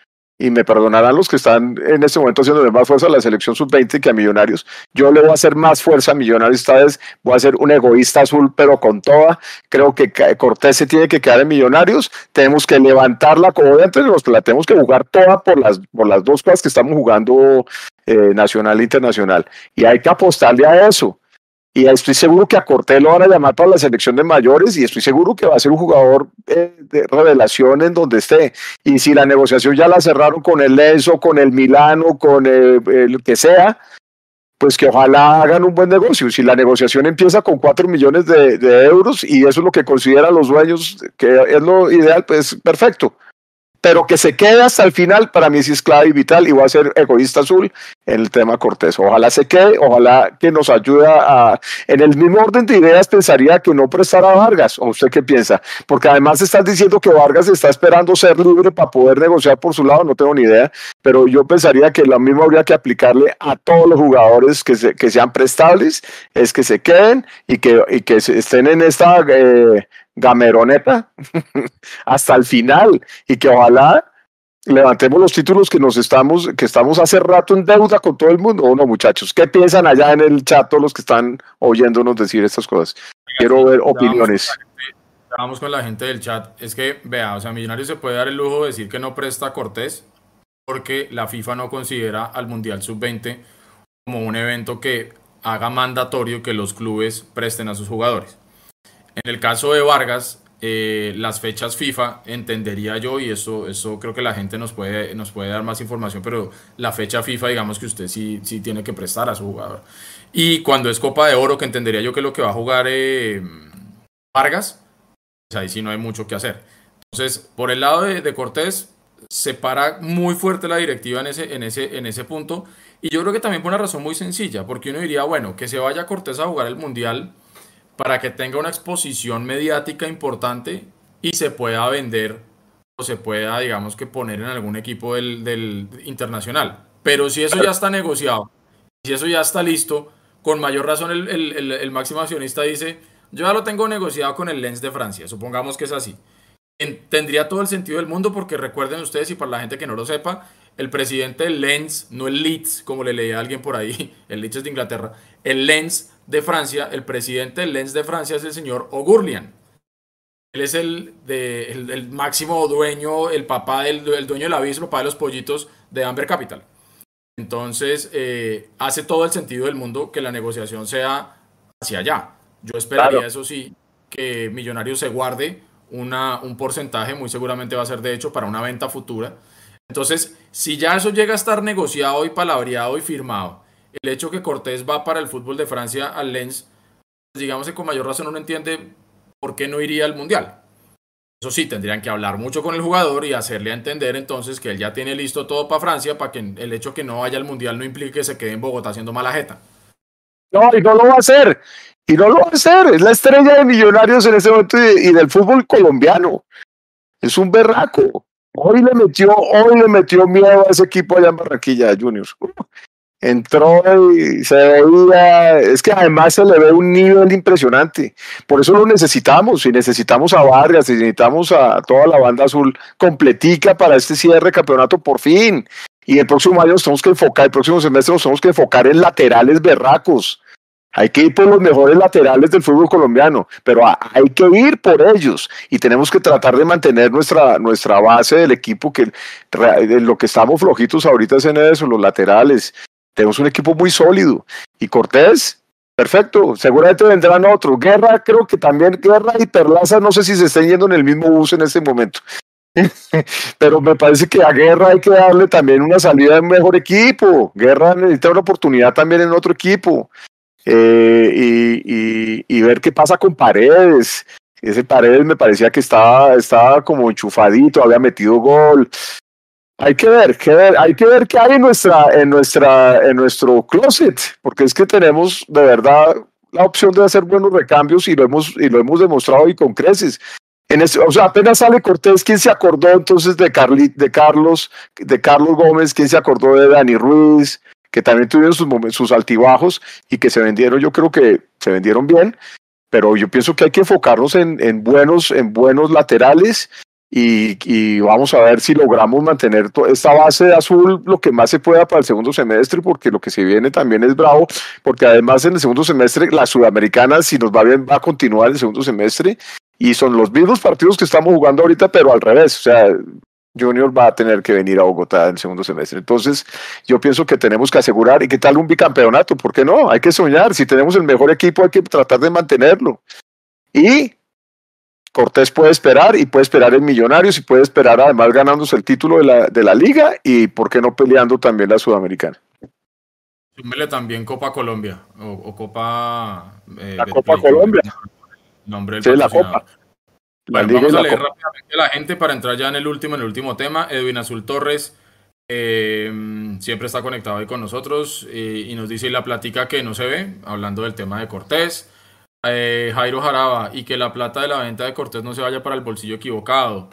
y me perdonarán los que están en este momento haciendo más fuerza a la selección sub-20 que a Millonarios. Yo le voy a hacer más fuerza a Millonarios esta voy a ser un egoísta azul, pero con toda. Creo que Cortés se tiene que quedar en Millonarios, tenemos que levantarla como entre los la tenemos que jugar toda por las, por las dos cosas que estamos jugando eh, nacional e internacional. Y hay que apostarle a eso. Y estoy seguro que a Cortés lo van a llamar para la selección de mayores y estoy seguro que va a ser un jugador eh, de revelación en donde esté. Y si la negociación ya la cerraron con el Lenzo, con el Milano, con el, el que sea, pues que ojalá hagan un buen negocio. Si la negociación empieza con 4 millones de, de euros y eso es lo que consideran los dueños que es lo ideal, pues perfecto. Pero que se quede hasta el final, para mí sí es clave y vital y voy a ser egoísta azul en el tema Cortés. Ojalá se quede, ojalá que nos ayude a... En el mismo orden de ideas pensaría que no prestar a Vargas, ¿o usted qué piensa? Porque además estás diciendo que Vargas está esperando ser libre para poder negociar por su lado, no tengo ni idea, pero yo pensaría que lo mismo habría que aplicarle a todos los jugadores que, se- que sean prestables, es que se queden y que, y que estén en esta eh, gameroneta (laughs) hasta el final y que ojalá levantemos los títulos que nos estamos, que estamos hace rato en deuda con todo el mundo, ¿o no, muchachos? ¿Qué piensan allá en el chat todos los que están oyéndonos decir estas cosas? Quiero ver opiniones. Vamos con la gente del chat. Es que, vea, o sea, Millonarios se puede dar el lujo de decir que no presta a Cortés porque la FIFA no considera al Mundial Sub-20 como un evento que haga mandatorio que los clubes presten a sus jugadores. En el caso de Vargas, eh, las fechas FIFA, entendería yo, y eso, eso creo que la gente nos puede, nos puede dar más información, pero la fecha FIFA, digamos que usted sí, sí tiene que prestar a su jugador. Y cuando es Copa de Oro, que entendería yo que lo que va a jugar eh, Vargas, pues ahí sí no hay mucho que hacer. Entonces, por el lado de, de Cortés, se para muy fuerte la directiva en ese, en, ese, en ese punto. Y yo creo que también por una razón muy sencilla, porque uno diría, bueno, que se vaya Cortés a jugar el Mundial para que tenga una exposición mediática importante y se pueda vender o se pueda, digamos, que poner en algún equipo del, internacional. Pero si eso ya está negociado, si eso ya está listo, con mayor razón el, el, máximo accionista dice, yo ya lo tengo negociado con el Lens de Francia, supongamos que es así. tendría todo el sentido del mundo porque recuerden ustedes, y para la gente que no lo sepa, el presidente del Lens, no el Leeds, como le leía a alguien por ahí, (laughs) el Leeds es de Inglaterra, el Lens de Francia, el presidente del Lens de Francia es el señor Ogurlian. Él es el, de, el, máximo dueño, el papá del el dueño del aviso, el papá de los pollitos de Amber Capital. Entonces, eh, hace todo el sentido del mundo que la negociación sea hacia allá. Yo esperaría, eso sí, que Millonarios se guarde una, un porcentaje, muy seguramente va a ser de hecho para una venta futura. Entonces, si ya eso llega a estar negociado y palabreado y firmado, el hecho que Cortés va para el fútbol de Francia al Lens, digamos que con mayor razón uno entiende por qué no iría al Mundial. Eso sí, tendrían que hablar mucho con el jugador y hacerle entender entonces que él ya tiene listo todo para Francia, para que el hecho que no vaya al Mundial no implique que se quede en Bogotá haciendo mala jeta. No, y no lo va a hacer. Y no lo va a hacer. Es la estrella de millonarios en ese momento y, del fútbol colombiano. Es un berraco. Hoy le metió, hoy le metió miedo a ese equipo allá en Barranquilla, Juniors entró y se veía, es que además se le ve un nivel impresionante. Por eso lo necesitamos, y necesitamos a Vargas, y necesitamos a toda la banda azul completica para este cierre campeonato por fin. Y el próximo año nos tenemos que enfocar, el próximo semestre nos tenemos que enfocar en laterales berracos. Hay que ir por los mejores laterales del fútbol colombiano, pero hay que ir por ellos y tenemos que tratar de mantener nuestra, nuestra base del equipo, que lo que estamos flojitos ahorita es en eso, los laterales. Tenemos un equipo muy sólido. Y Cortés, perfecto. Seguramente vendrán otros. Guerra, creo que también Guerra y Perlaza, no sé si se estén yendo en el mismo bus en este momento. (laughs) Pero me parece que a Guerra hay que darle también una salida de mejor equipo. Guerra necesita una oportunidad también en otro equipo. Eh, y, y, ver qué pasa con Paredes. Ese Paredes me parecía que estaba, estaba como enchufadito, había metido gol. Hay que ver, que ver, hay que ver qué hay en nuestra, en nuestra, en nuestro closet, porque es que tenemos de verdad la opción de hacer buenos recambios y lo hemos, y lo hemos demostrado y con creces. En o sea, apenas sale Cortés, ¿quién se acordó entonces de, Carli, de Carlos, de Carlos Gómez? ¿Quién se acordó de Dani Ruiz? Que también tuvieron sus, sus altibajos y que se vendieron, yo creo que se vendieron bien, pero yo pienso que hay que enfocarnos en, en buenos, en buenos laterales y, vamos a ver si logramos mantener esta base de azul lo que más se pueda para el segundo semestre, porque lo que se viene también es bravo, porque además en el segundo semestre la sudamericana, si nos va bien, va a continuar el segundo semestre y son los mismos partidos que estamos jugando ahorita, pero al revés, o sea, Junior va a tener que venir a Bogotá en el segundo semestre. Entonces, yo pienso que tenemos que asegurar, ¿y qué tal un bicampeonato? ¿Por qué no? Hay que soñar, si tenemos el mejor equipo hay que tratar de mantenerlo. Y Cortés puede esperar y puede esperar en Millonarios y puede esperar además ganándose el título de la, de la liga y por qué no peleando también la Sudamericana. Súmele también Copa Colombia o, Copa... Eh, la Copa Colombia. Nombre del sí, la Copa. vamos a leer rápidamente a la gente para entrar ya en el último, en el último tema. Edwin Azul Torres eh, siempre está conectado ahí con nosotros eh, y nos dice la plática que no se ve, hablando del tema de Cortés. Eh, Jairo Jaraba y que la plata de la venta de Cortés no se vaya para el bolsillo equivocado.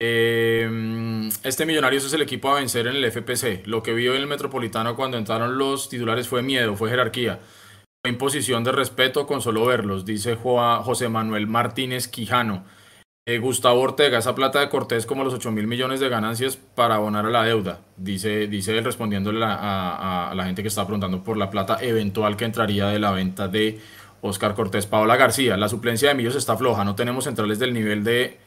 Eh, este Millonarios es el equipo a vencer en el FPC. Lo que vio en el Metropolitano cuando entraron los titulares fue miedo, fue jerarquía. Fue imposición de respeto con solo verlos, dice José Manuel Martínez Quijano. Eh, Gustavo Ortega, esa plata de Cortés como los 8 mil millones de ganancias para abonar a la deuda, dice, dice él respondiéndole a, a, la gente que está preguntando por la plata eventual que entraría de la venta de Oscar Cortés. Paola García, la suplencia de Millos está floja, no tenemos centrales del nivel de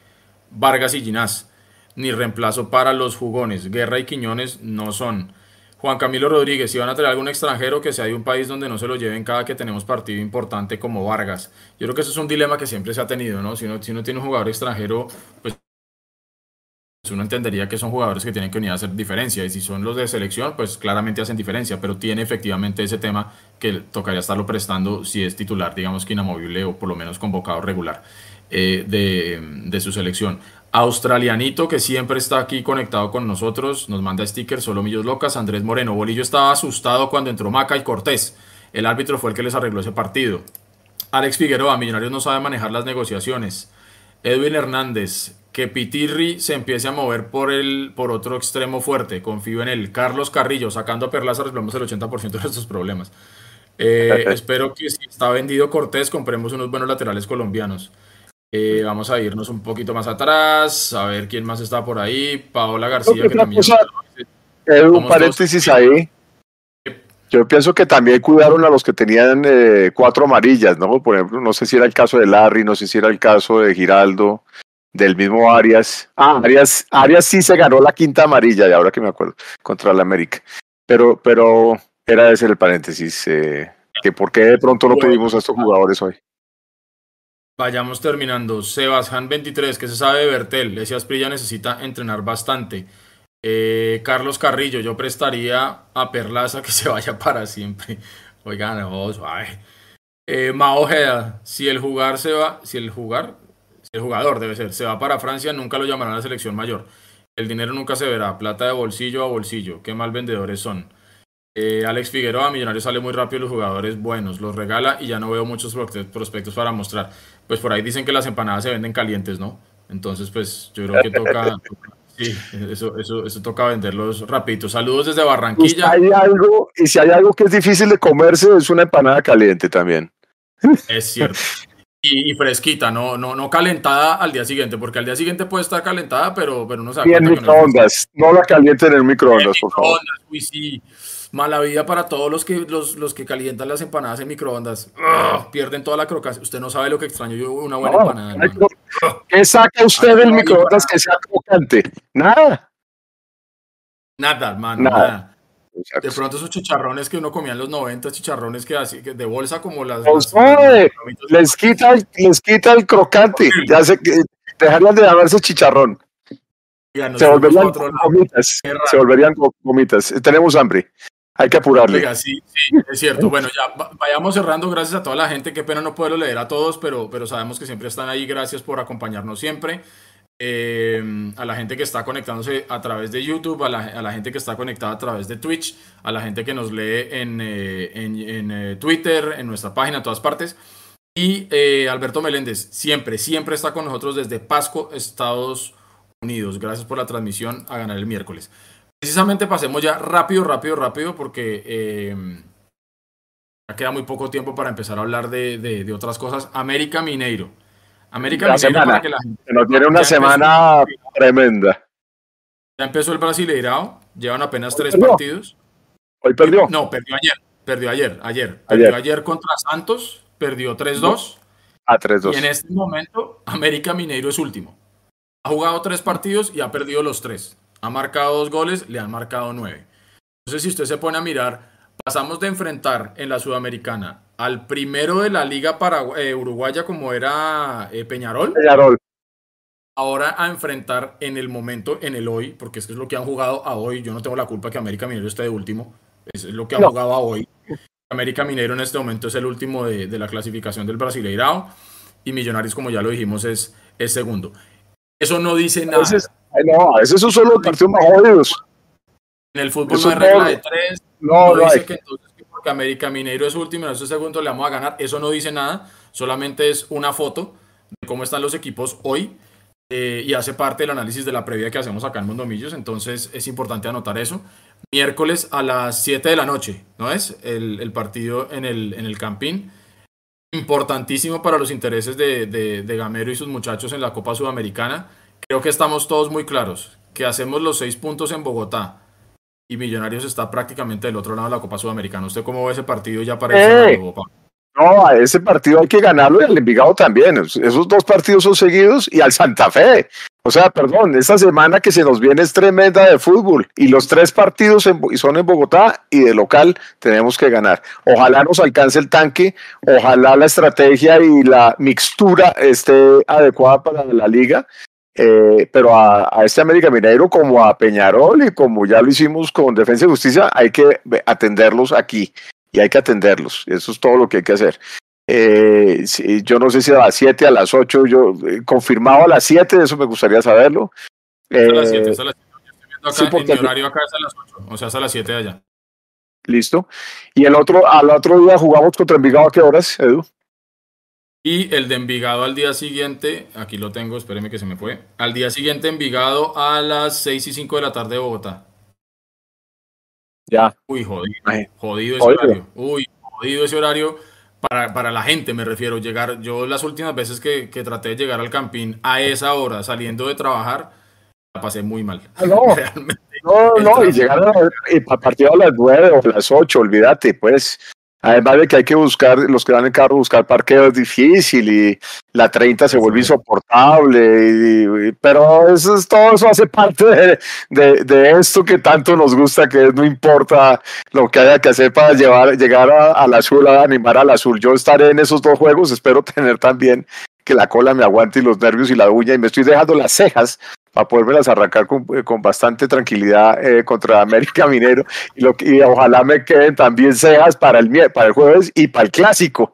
Vargas y Ginás, ni reemplazo para los jugones. Guerra y Quiñones no son. Juan Camilo Rodríguez, si van a traer algún extranjero que sea de un país donde no se lo lleven cada que tenemos partido importante como Vargas. Yo creo que eso es un dilema que siempre se ha tenido, ¿no? Si uno, tiene un jugador extranjero, pues uno entendería que son jugadores que tienen que venir a hacer diferencia. Y si son los de selección, pues claramente hacen diferencia. Pero tiene efectivamente ese tema que tocaría estarlo prestando si es titular, digamos que inamovible o por lo menos convocado regular eh, de, de su selección. Australianito que siempre está aquí conectado con nosotros, nos manda stickers, solo millos locas. Andrés Moreno, Bolillo estaba asustado cuando entró Maca y Cortés. El árbitro fue el que les arregló ese partido. Alex Figueroa, Millonarios no sabe manejar las negociaciones. Edwin Hernández, que Pitirri se empiece a mover por, el, por otro extremo fuerte. Confío en él. Carlos Carrillo, sacando a Perlaza, resolvemos el 80% de nuestros problemas. Eh, (laughs) espero que si está vendido Cortés, compremos unos buenos laterales colombianos. Eh, vamos a irnos un poquito más atrás, a ver quién más está por ahí. Paola García, que también. un paréntesis ahí. Yo pienso que también cuidaron a los que tenían eh, cuatro amarillas, ¿no? Por ejemplo, no sé si era el caso de Larry, no sé si era el caso de Giraldo, del mismo Arias. Ah, Arias, Arias sí se ganó la quinta amarilla, y ahora que me acuerdo, contra el América. Pero, pero era ese el paréntesis, eh, que por qué de pronto no pedimos a estos jugadores hoy. Vayamos terminando. Sebastián 23, que se sabe de Bertel. Ese Asprilla necesita entrenar bastante. Eh, Carlos Carrillo, yo prestaría a Perlaza que (laughs) se vaya para siempre. Oigan, no, suave. Eh, Ojeda, si el jugar se va, si el jugar, el jugador debe ser, se va para Francia, nunca lo llamarán a la selección mayor. El dinero nunca se verá, plata de bolsillo a bolsillo. Qué mal vendedores son. Eh, Alex Figueroa, Millonario sale muy rápido, los jugadores buenos, los regala y ya no veo muchos prospectos para mostrar. Pues por ahí dicen que las empanadas se venden calientes, ¿no? Entonces, pues yo creo que toca, (laughs) sí, eso, eso, eso toca venderlos rapidito. Saludos desde Barranquilla. Y si, hay algo, y si hay algo que es difícil de comerse, es una empanada caliente también. Es cierto. (laughs) Y, fresquita, no, no, no calentada al día siguiente, porque al día siguiente puede estar calentada, pero, pero no sabe. Y en microondas, no, la caliente en el microondas, por favor. Uy, sí. Mala vida para todos los que, los, los que calientan las empanadas en microondas. Pierden toda la crocancia. Usted no sabe lo que extraño yo una buena empanada. ¿Qué saca usted del microondas que sea crocante? Nada. Nada, hermano. Nada. De pronto esos chicharrones que uno comía en los 90, chicharrones que así, que de bolsa como las... les, quita, les quita el crocante. Ya sé que dejarían de llamarse chicharrón. se volverían gomitas. Se volverían gomitas. Tenemos hambre. Hay que apurarle. Oiga, sí, sí, es cierto. Bueno, ya vayamos cerrando. Gracias a toda la gente. Qué pena no poderlo leer a todos, pero, pero sabemos que siempre están ahí. Gracias por acompañarnos siempre. Eh, a la gente que está conectándose a través de YouTube, a la, a la, gente que está conectada a través de Twitch, a la gente que nos lee en, eh, en, eh, Twitter, en nuestra página, en todas partes. Y Alberto Meléndez, siempre, siempre está con nosotros desde Pasco, Estados Unidos. Gracias por la transmisión a ganar el miércoles. Precisamente pasemos ya rápido, rápido, rápido, porque eh, ya queda muy poco tiempo para empezar a hablar de, de, otras cosas. América Mineiro. América Mineiro semana. que la gente... Nos tiene una semana tremenda. Ya empezó el Brasileirao, llevan apenas tres partidos. ¿Hoy perdió? No, perdió ayer. Perdió ayer, ayer. Perdió ayer, contra Santos, perdió 3-2. A 3-2. Y en este momento, América Mineiro es último. Ha jugado tres partidos y ha perdido los tres ha marcado dos goles, le han marcado nueve. Entonces, si usted se pone a mirar, pasamos de enfrentar en la Sudamericana al primero de la Liga eh, Uruguaya como era eh, Peñarol. Peñarol. Ahora a enfrentar en el momento, en el hoy, porque es que es lo que han jugado a hoy. Yo no tengo la culpa que América Minero esté de último. Es lo que han jugado a hoy. América Minero en este momento es el último de, la clasificación del Brasileirao. Y Millonarios, como ya lo dijimos, es, es segundo. Eso no dice nada. No, a veces son solo partidos más jodidos. En el fútbol no hay regla de tres. No, no, dice que entonces América Mineiro es último, en ese segundo le vamos a ganar. Eso no dice nada, solamente es una foto de cómo están los equipos hoy eh, y hace parte del análisis de la previa que hacemos acá en Mondomillos. Entonces es importante anotar eso. Miércoles a las 7 de la noche, ¿no es? El, el partido en el, en el Campín. importantísimo para los intereses de, de, Gamero y sus muchachos en la Copa Sudamericana. Creo que estamos todos muy claros que hacemos los seis puntos en Bogotá y Millonarios está prácticamente del otro lado de la Copa Sudamericana. ¿Usted cómo ve ese partido ya para eh, No, a ese partido hay que ganarlo y al Envigado también. Esos dos partidos son seguidos y al Santa Fe. O sea, perdón, esta semana que se nos viene es tremenda de fútbol y los tres partidos son en Bogotá y de local tenemos que ganar. Ojalá nos alcance el tanque, ojalá la estrategia y la mixtura esté adecuada para la liga, eh, pero a, este América Mineiro como a Peñarol y como ya lo hicimos con Defensa y Justicia, hay que atenderlos aquí y hay que atenderlos. Eso es todo lo que hay que hacer. Eh, yo no sé si a las 7, a las 8, yo eh, confirmado a las 7, eso me gustaría saberlo. a las 7, a las 7. Acá, mi horario acá es a las 8, o sea, es a las 7 de allá. Listo. Y el otro, al otro día jugamos contra Envigado, ¿a qué horas, Edu? Y el de Envigado al día siguiente, aquí lo tengo, espéreme que se me fue. Al día siguiente Envigado a las 6 y 5 de la tarde de Bogotá. Ya. Uy, jodido. Jodido ese horario. Uy, jodido ese horario para, para, la gente me refiero, llegar, yo las últimas veces que, que, traté de llegar al campín a esa hora, saliendo de trabajar, la pasé muy mal. Ah, no, (laughs) no, no, y llegar a, a partir de las nueve o las ocho, olvídate, pues, Además de que hay que buscar, los que van en carro, buscar parqueo es difícil y la 30 se vuelve insoportable, pero eso es, todo eso hace parte de, de, esto que tanto nos gusta, que no importa lo que haya que hacer para llevar, llegar al azul, a animar al azul. Yo estaré en esos dos juegos, espero tener también que la cola me aguante y los nervios y la uña y me estoy dejando las cejas para podérmelas arrancar con, eh, con bastante tranquilidad eh, contra América Minero y, lo, y ojalá me queden también cejas para el, para el jueves y para el clásico.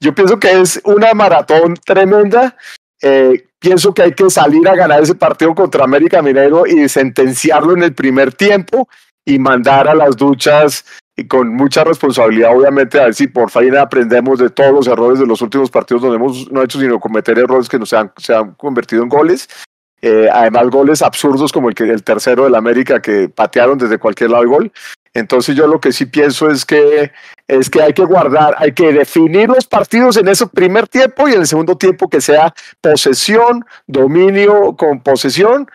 Yo pienso que es una maratón tremenda. Eh, pienso que hay que salir a ganar ese partido contra América Minero y sentenciarlo en el primer tiempo y mandar a las duchas y con mucha responsabilidad, obviamente, a ver si por fin aprendemos de todos los errores de los últimos partidos donde hemos no hecho sino cometer errores que no se han, se han convertido en goles eh, además, goles absurdos como el, que, el tercero del América que patearon desde cualquier lado del gol. Entonces yo lo que sí pienso es que, es que hay que guardar, hay que definir los partidos en ese primer tiempo y en el segundo tiempo que sea posesión, dominio con posesión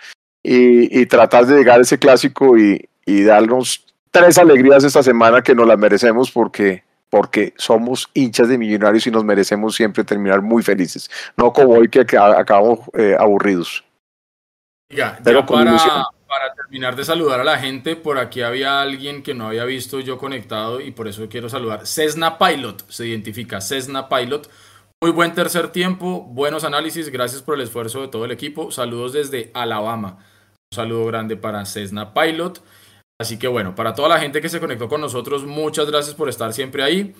y, tratar de llegar a ese clásico y, y, darnos tres alegrías esta semana que nos las merecemos porque, porque somos hinchas de millonarios y nos merecemos siempre terminar muy felices, no como hoy que acabamos eh, aburridos ya para, terminar de saludar a la gente, por aquí había alguien que no había visto yo conectado y por eso quiero saludar. Cessna Pilot, se identifica, Cessna Pilot. Muy buen tercer tiempo, buenos análisis, gracias por el esfuerzo de todo el equipo. Saludos desde Alabama. Un saludo grande para Cessna Pilot. Así que bueno, para toda la gente que se conectó con nosotros, muchas gracias por estar siempre ahí.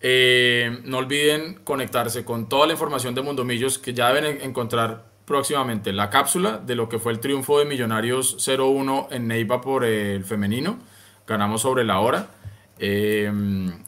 Eh, no olviden conectarse con toda la información de Mundomillos que ya deben encontrar próximamente la cápsula de lo que fue el triunfo de Millonarios 0-1 en Neiva por el femenino. Ganamos sobre la hora. Eh,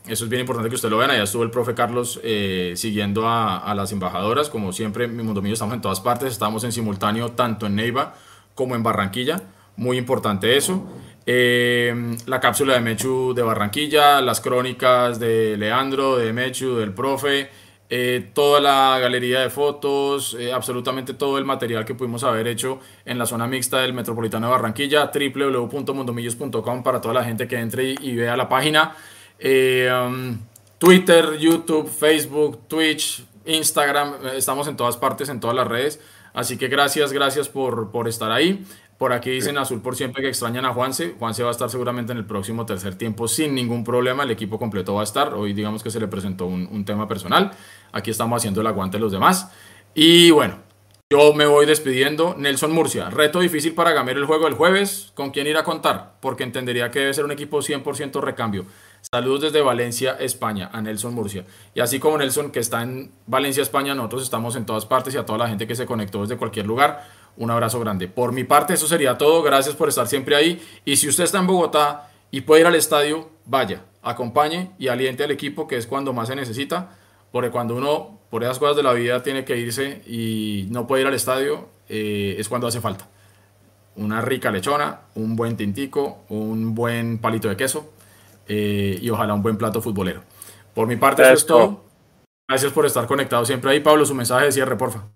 eso es bien importante que usted lo vean. Allá estuvo el profe Carlos eh, siguiendo a, las embajadoras. Como siempre, mi Mundo Millo estamos en todas partes. Estamos en simultáneo tanto en Neiva como en Barranquilla. Muy importante eso. Eh, la cápsula de Mechu de Barranquilla, las crónicas de Leandro, de Mechu, del profe. Eh, toda la galería de fotos, eh, absolutamente todo el material que pudimos haber hecho en la zona mixta del Metropolitano de Barranquilla, www.mundomillos.com para toda la gente que entre y, vea la página. Eh, um, Twitter, YouTube, Facebook, Twitch, Instagram, estamos en todas partes, en todas las redes. Así que gracias, gracias por, por estar ahí. Por aquí dicen Azul por siempre que extrañan a Juanse. Juanse va a estar seguramente en el próximo tercer tiempo sin ningún problema. El equipo completo va a estar. Hoy digamos que se le presentó un, tema personal. Aquí estamos haciendo el aguante de los demás. Y bueno, yo me voy despidiendo. Nelson Murcia, reto difícil para Gamero el juego del jueves. ¿Con quién ir a contar? Porque entendería que debe ser un equipo 100% recambio. Saludos desde Valencia, España, a Nelson Murcia. Y así como Nelson, que está en Valencia, España, nosotros estamos en todas partes y a toda la gente que se conectó desde cualquier lugar un abrazo grande. Por mi parte, eso sería todo. Gracias por estar siempre ahí. Y si usted está en Bogotá y puede ir al estadio, vaya, acompañe y aliente al equipo, que es cuando más se necesita. Porque cuando uno, por esas cosas de la vida, tiene que irse y no puede ir al estadio, eh, es cuando hace falta. Una rica lechona, un buen tintico, un buen palito de queso eh, y ojalá un buen plato futbolero. Por mi parte, eso es todo. Gracias por estar conectado siempre ahí. Pablo, su mensaje de cierre, porfa.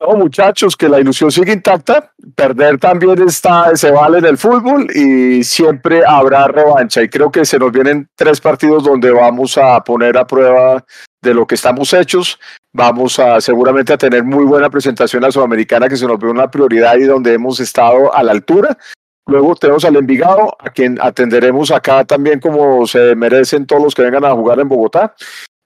No, muchachos, que la ilusión sigue intacta. Perder también está, se vale en el fútbol y siempre habrá revancha. Y creo que se nos vienen tres partidos donde vamos a poner a prueba de lo que estamos hechos. Vamos a seguramente a tener muy buena presentación a Sudamericana, que se nos ve una prioridad y donde hemos estado a la altura. Luego tenemos al Envigado, a quien atenderemos acá también como se merecen todos los que vengan a jugar en Bogotá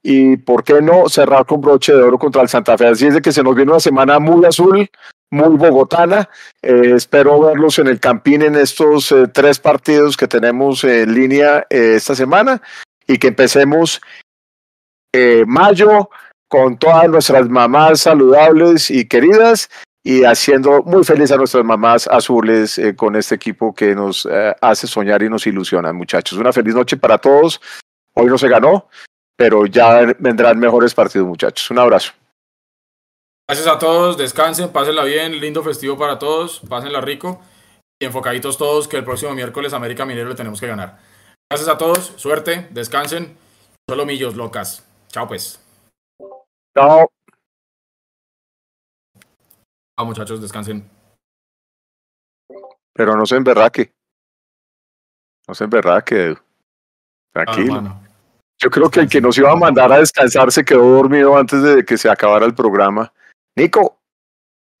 y por qué no cerrar con broche de oro contra el Santa Fe. Así es de que se nos viene una semana muy azul, muy bogotana. Eh, espero verlos en el Campín en estos eh, tres partidos que tenemos en línea eh, esta semana y que empecemos mayo con todas nuestras mamás saludables y queridas y haciendo muy feliz a nuestras mamás azules con este equipo que nos hace soñar y nos ilusiona, muchachos. Una feliz noche para todos. Hoy no se ganó, pero ya vendrán mejores partidos, muchachos. Un abrazo. Gracias a todos, descansen, pásenla bien, lindo festivo para todos, pásenla rico y enfocaditos todos que el próximo miércoles América Minero le tenemos que ganar. Gracias a todos, suerte, descansen, solo millos locas. Chao pues. Chao. Chao muchachos, descansen. Pero no se emberraque. No se emberraque. Tranquilo. Yo creo que el que nos iba a mandar a descansar se quedó dormido antes de que se acabara el programa. Nico,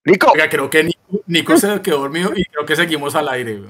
Nico. creo que Nico, Nico se quedó dormido y creo que seguimos al aire.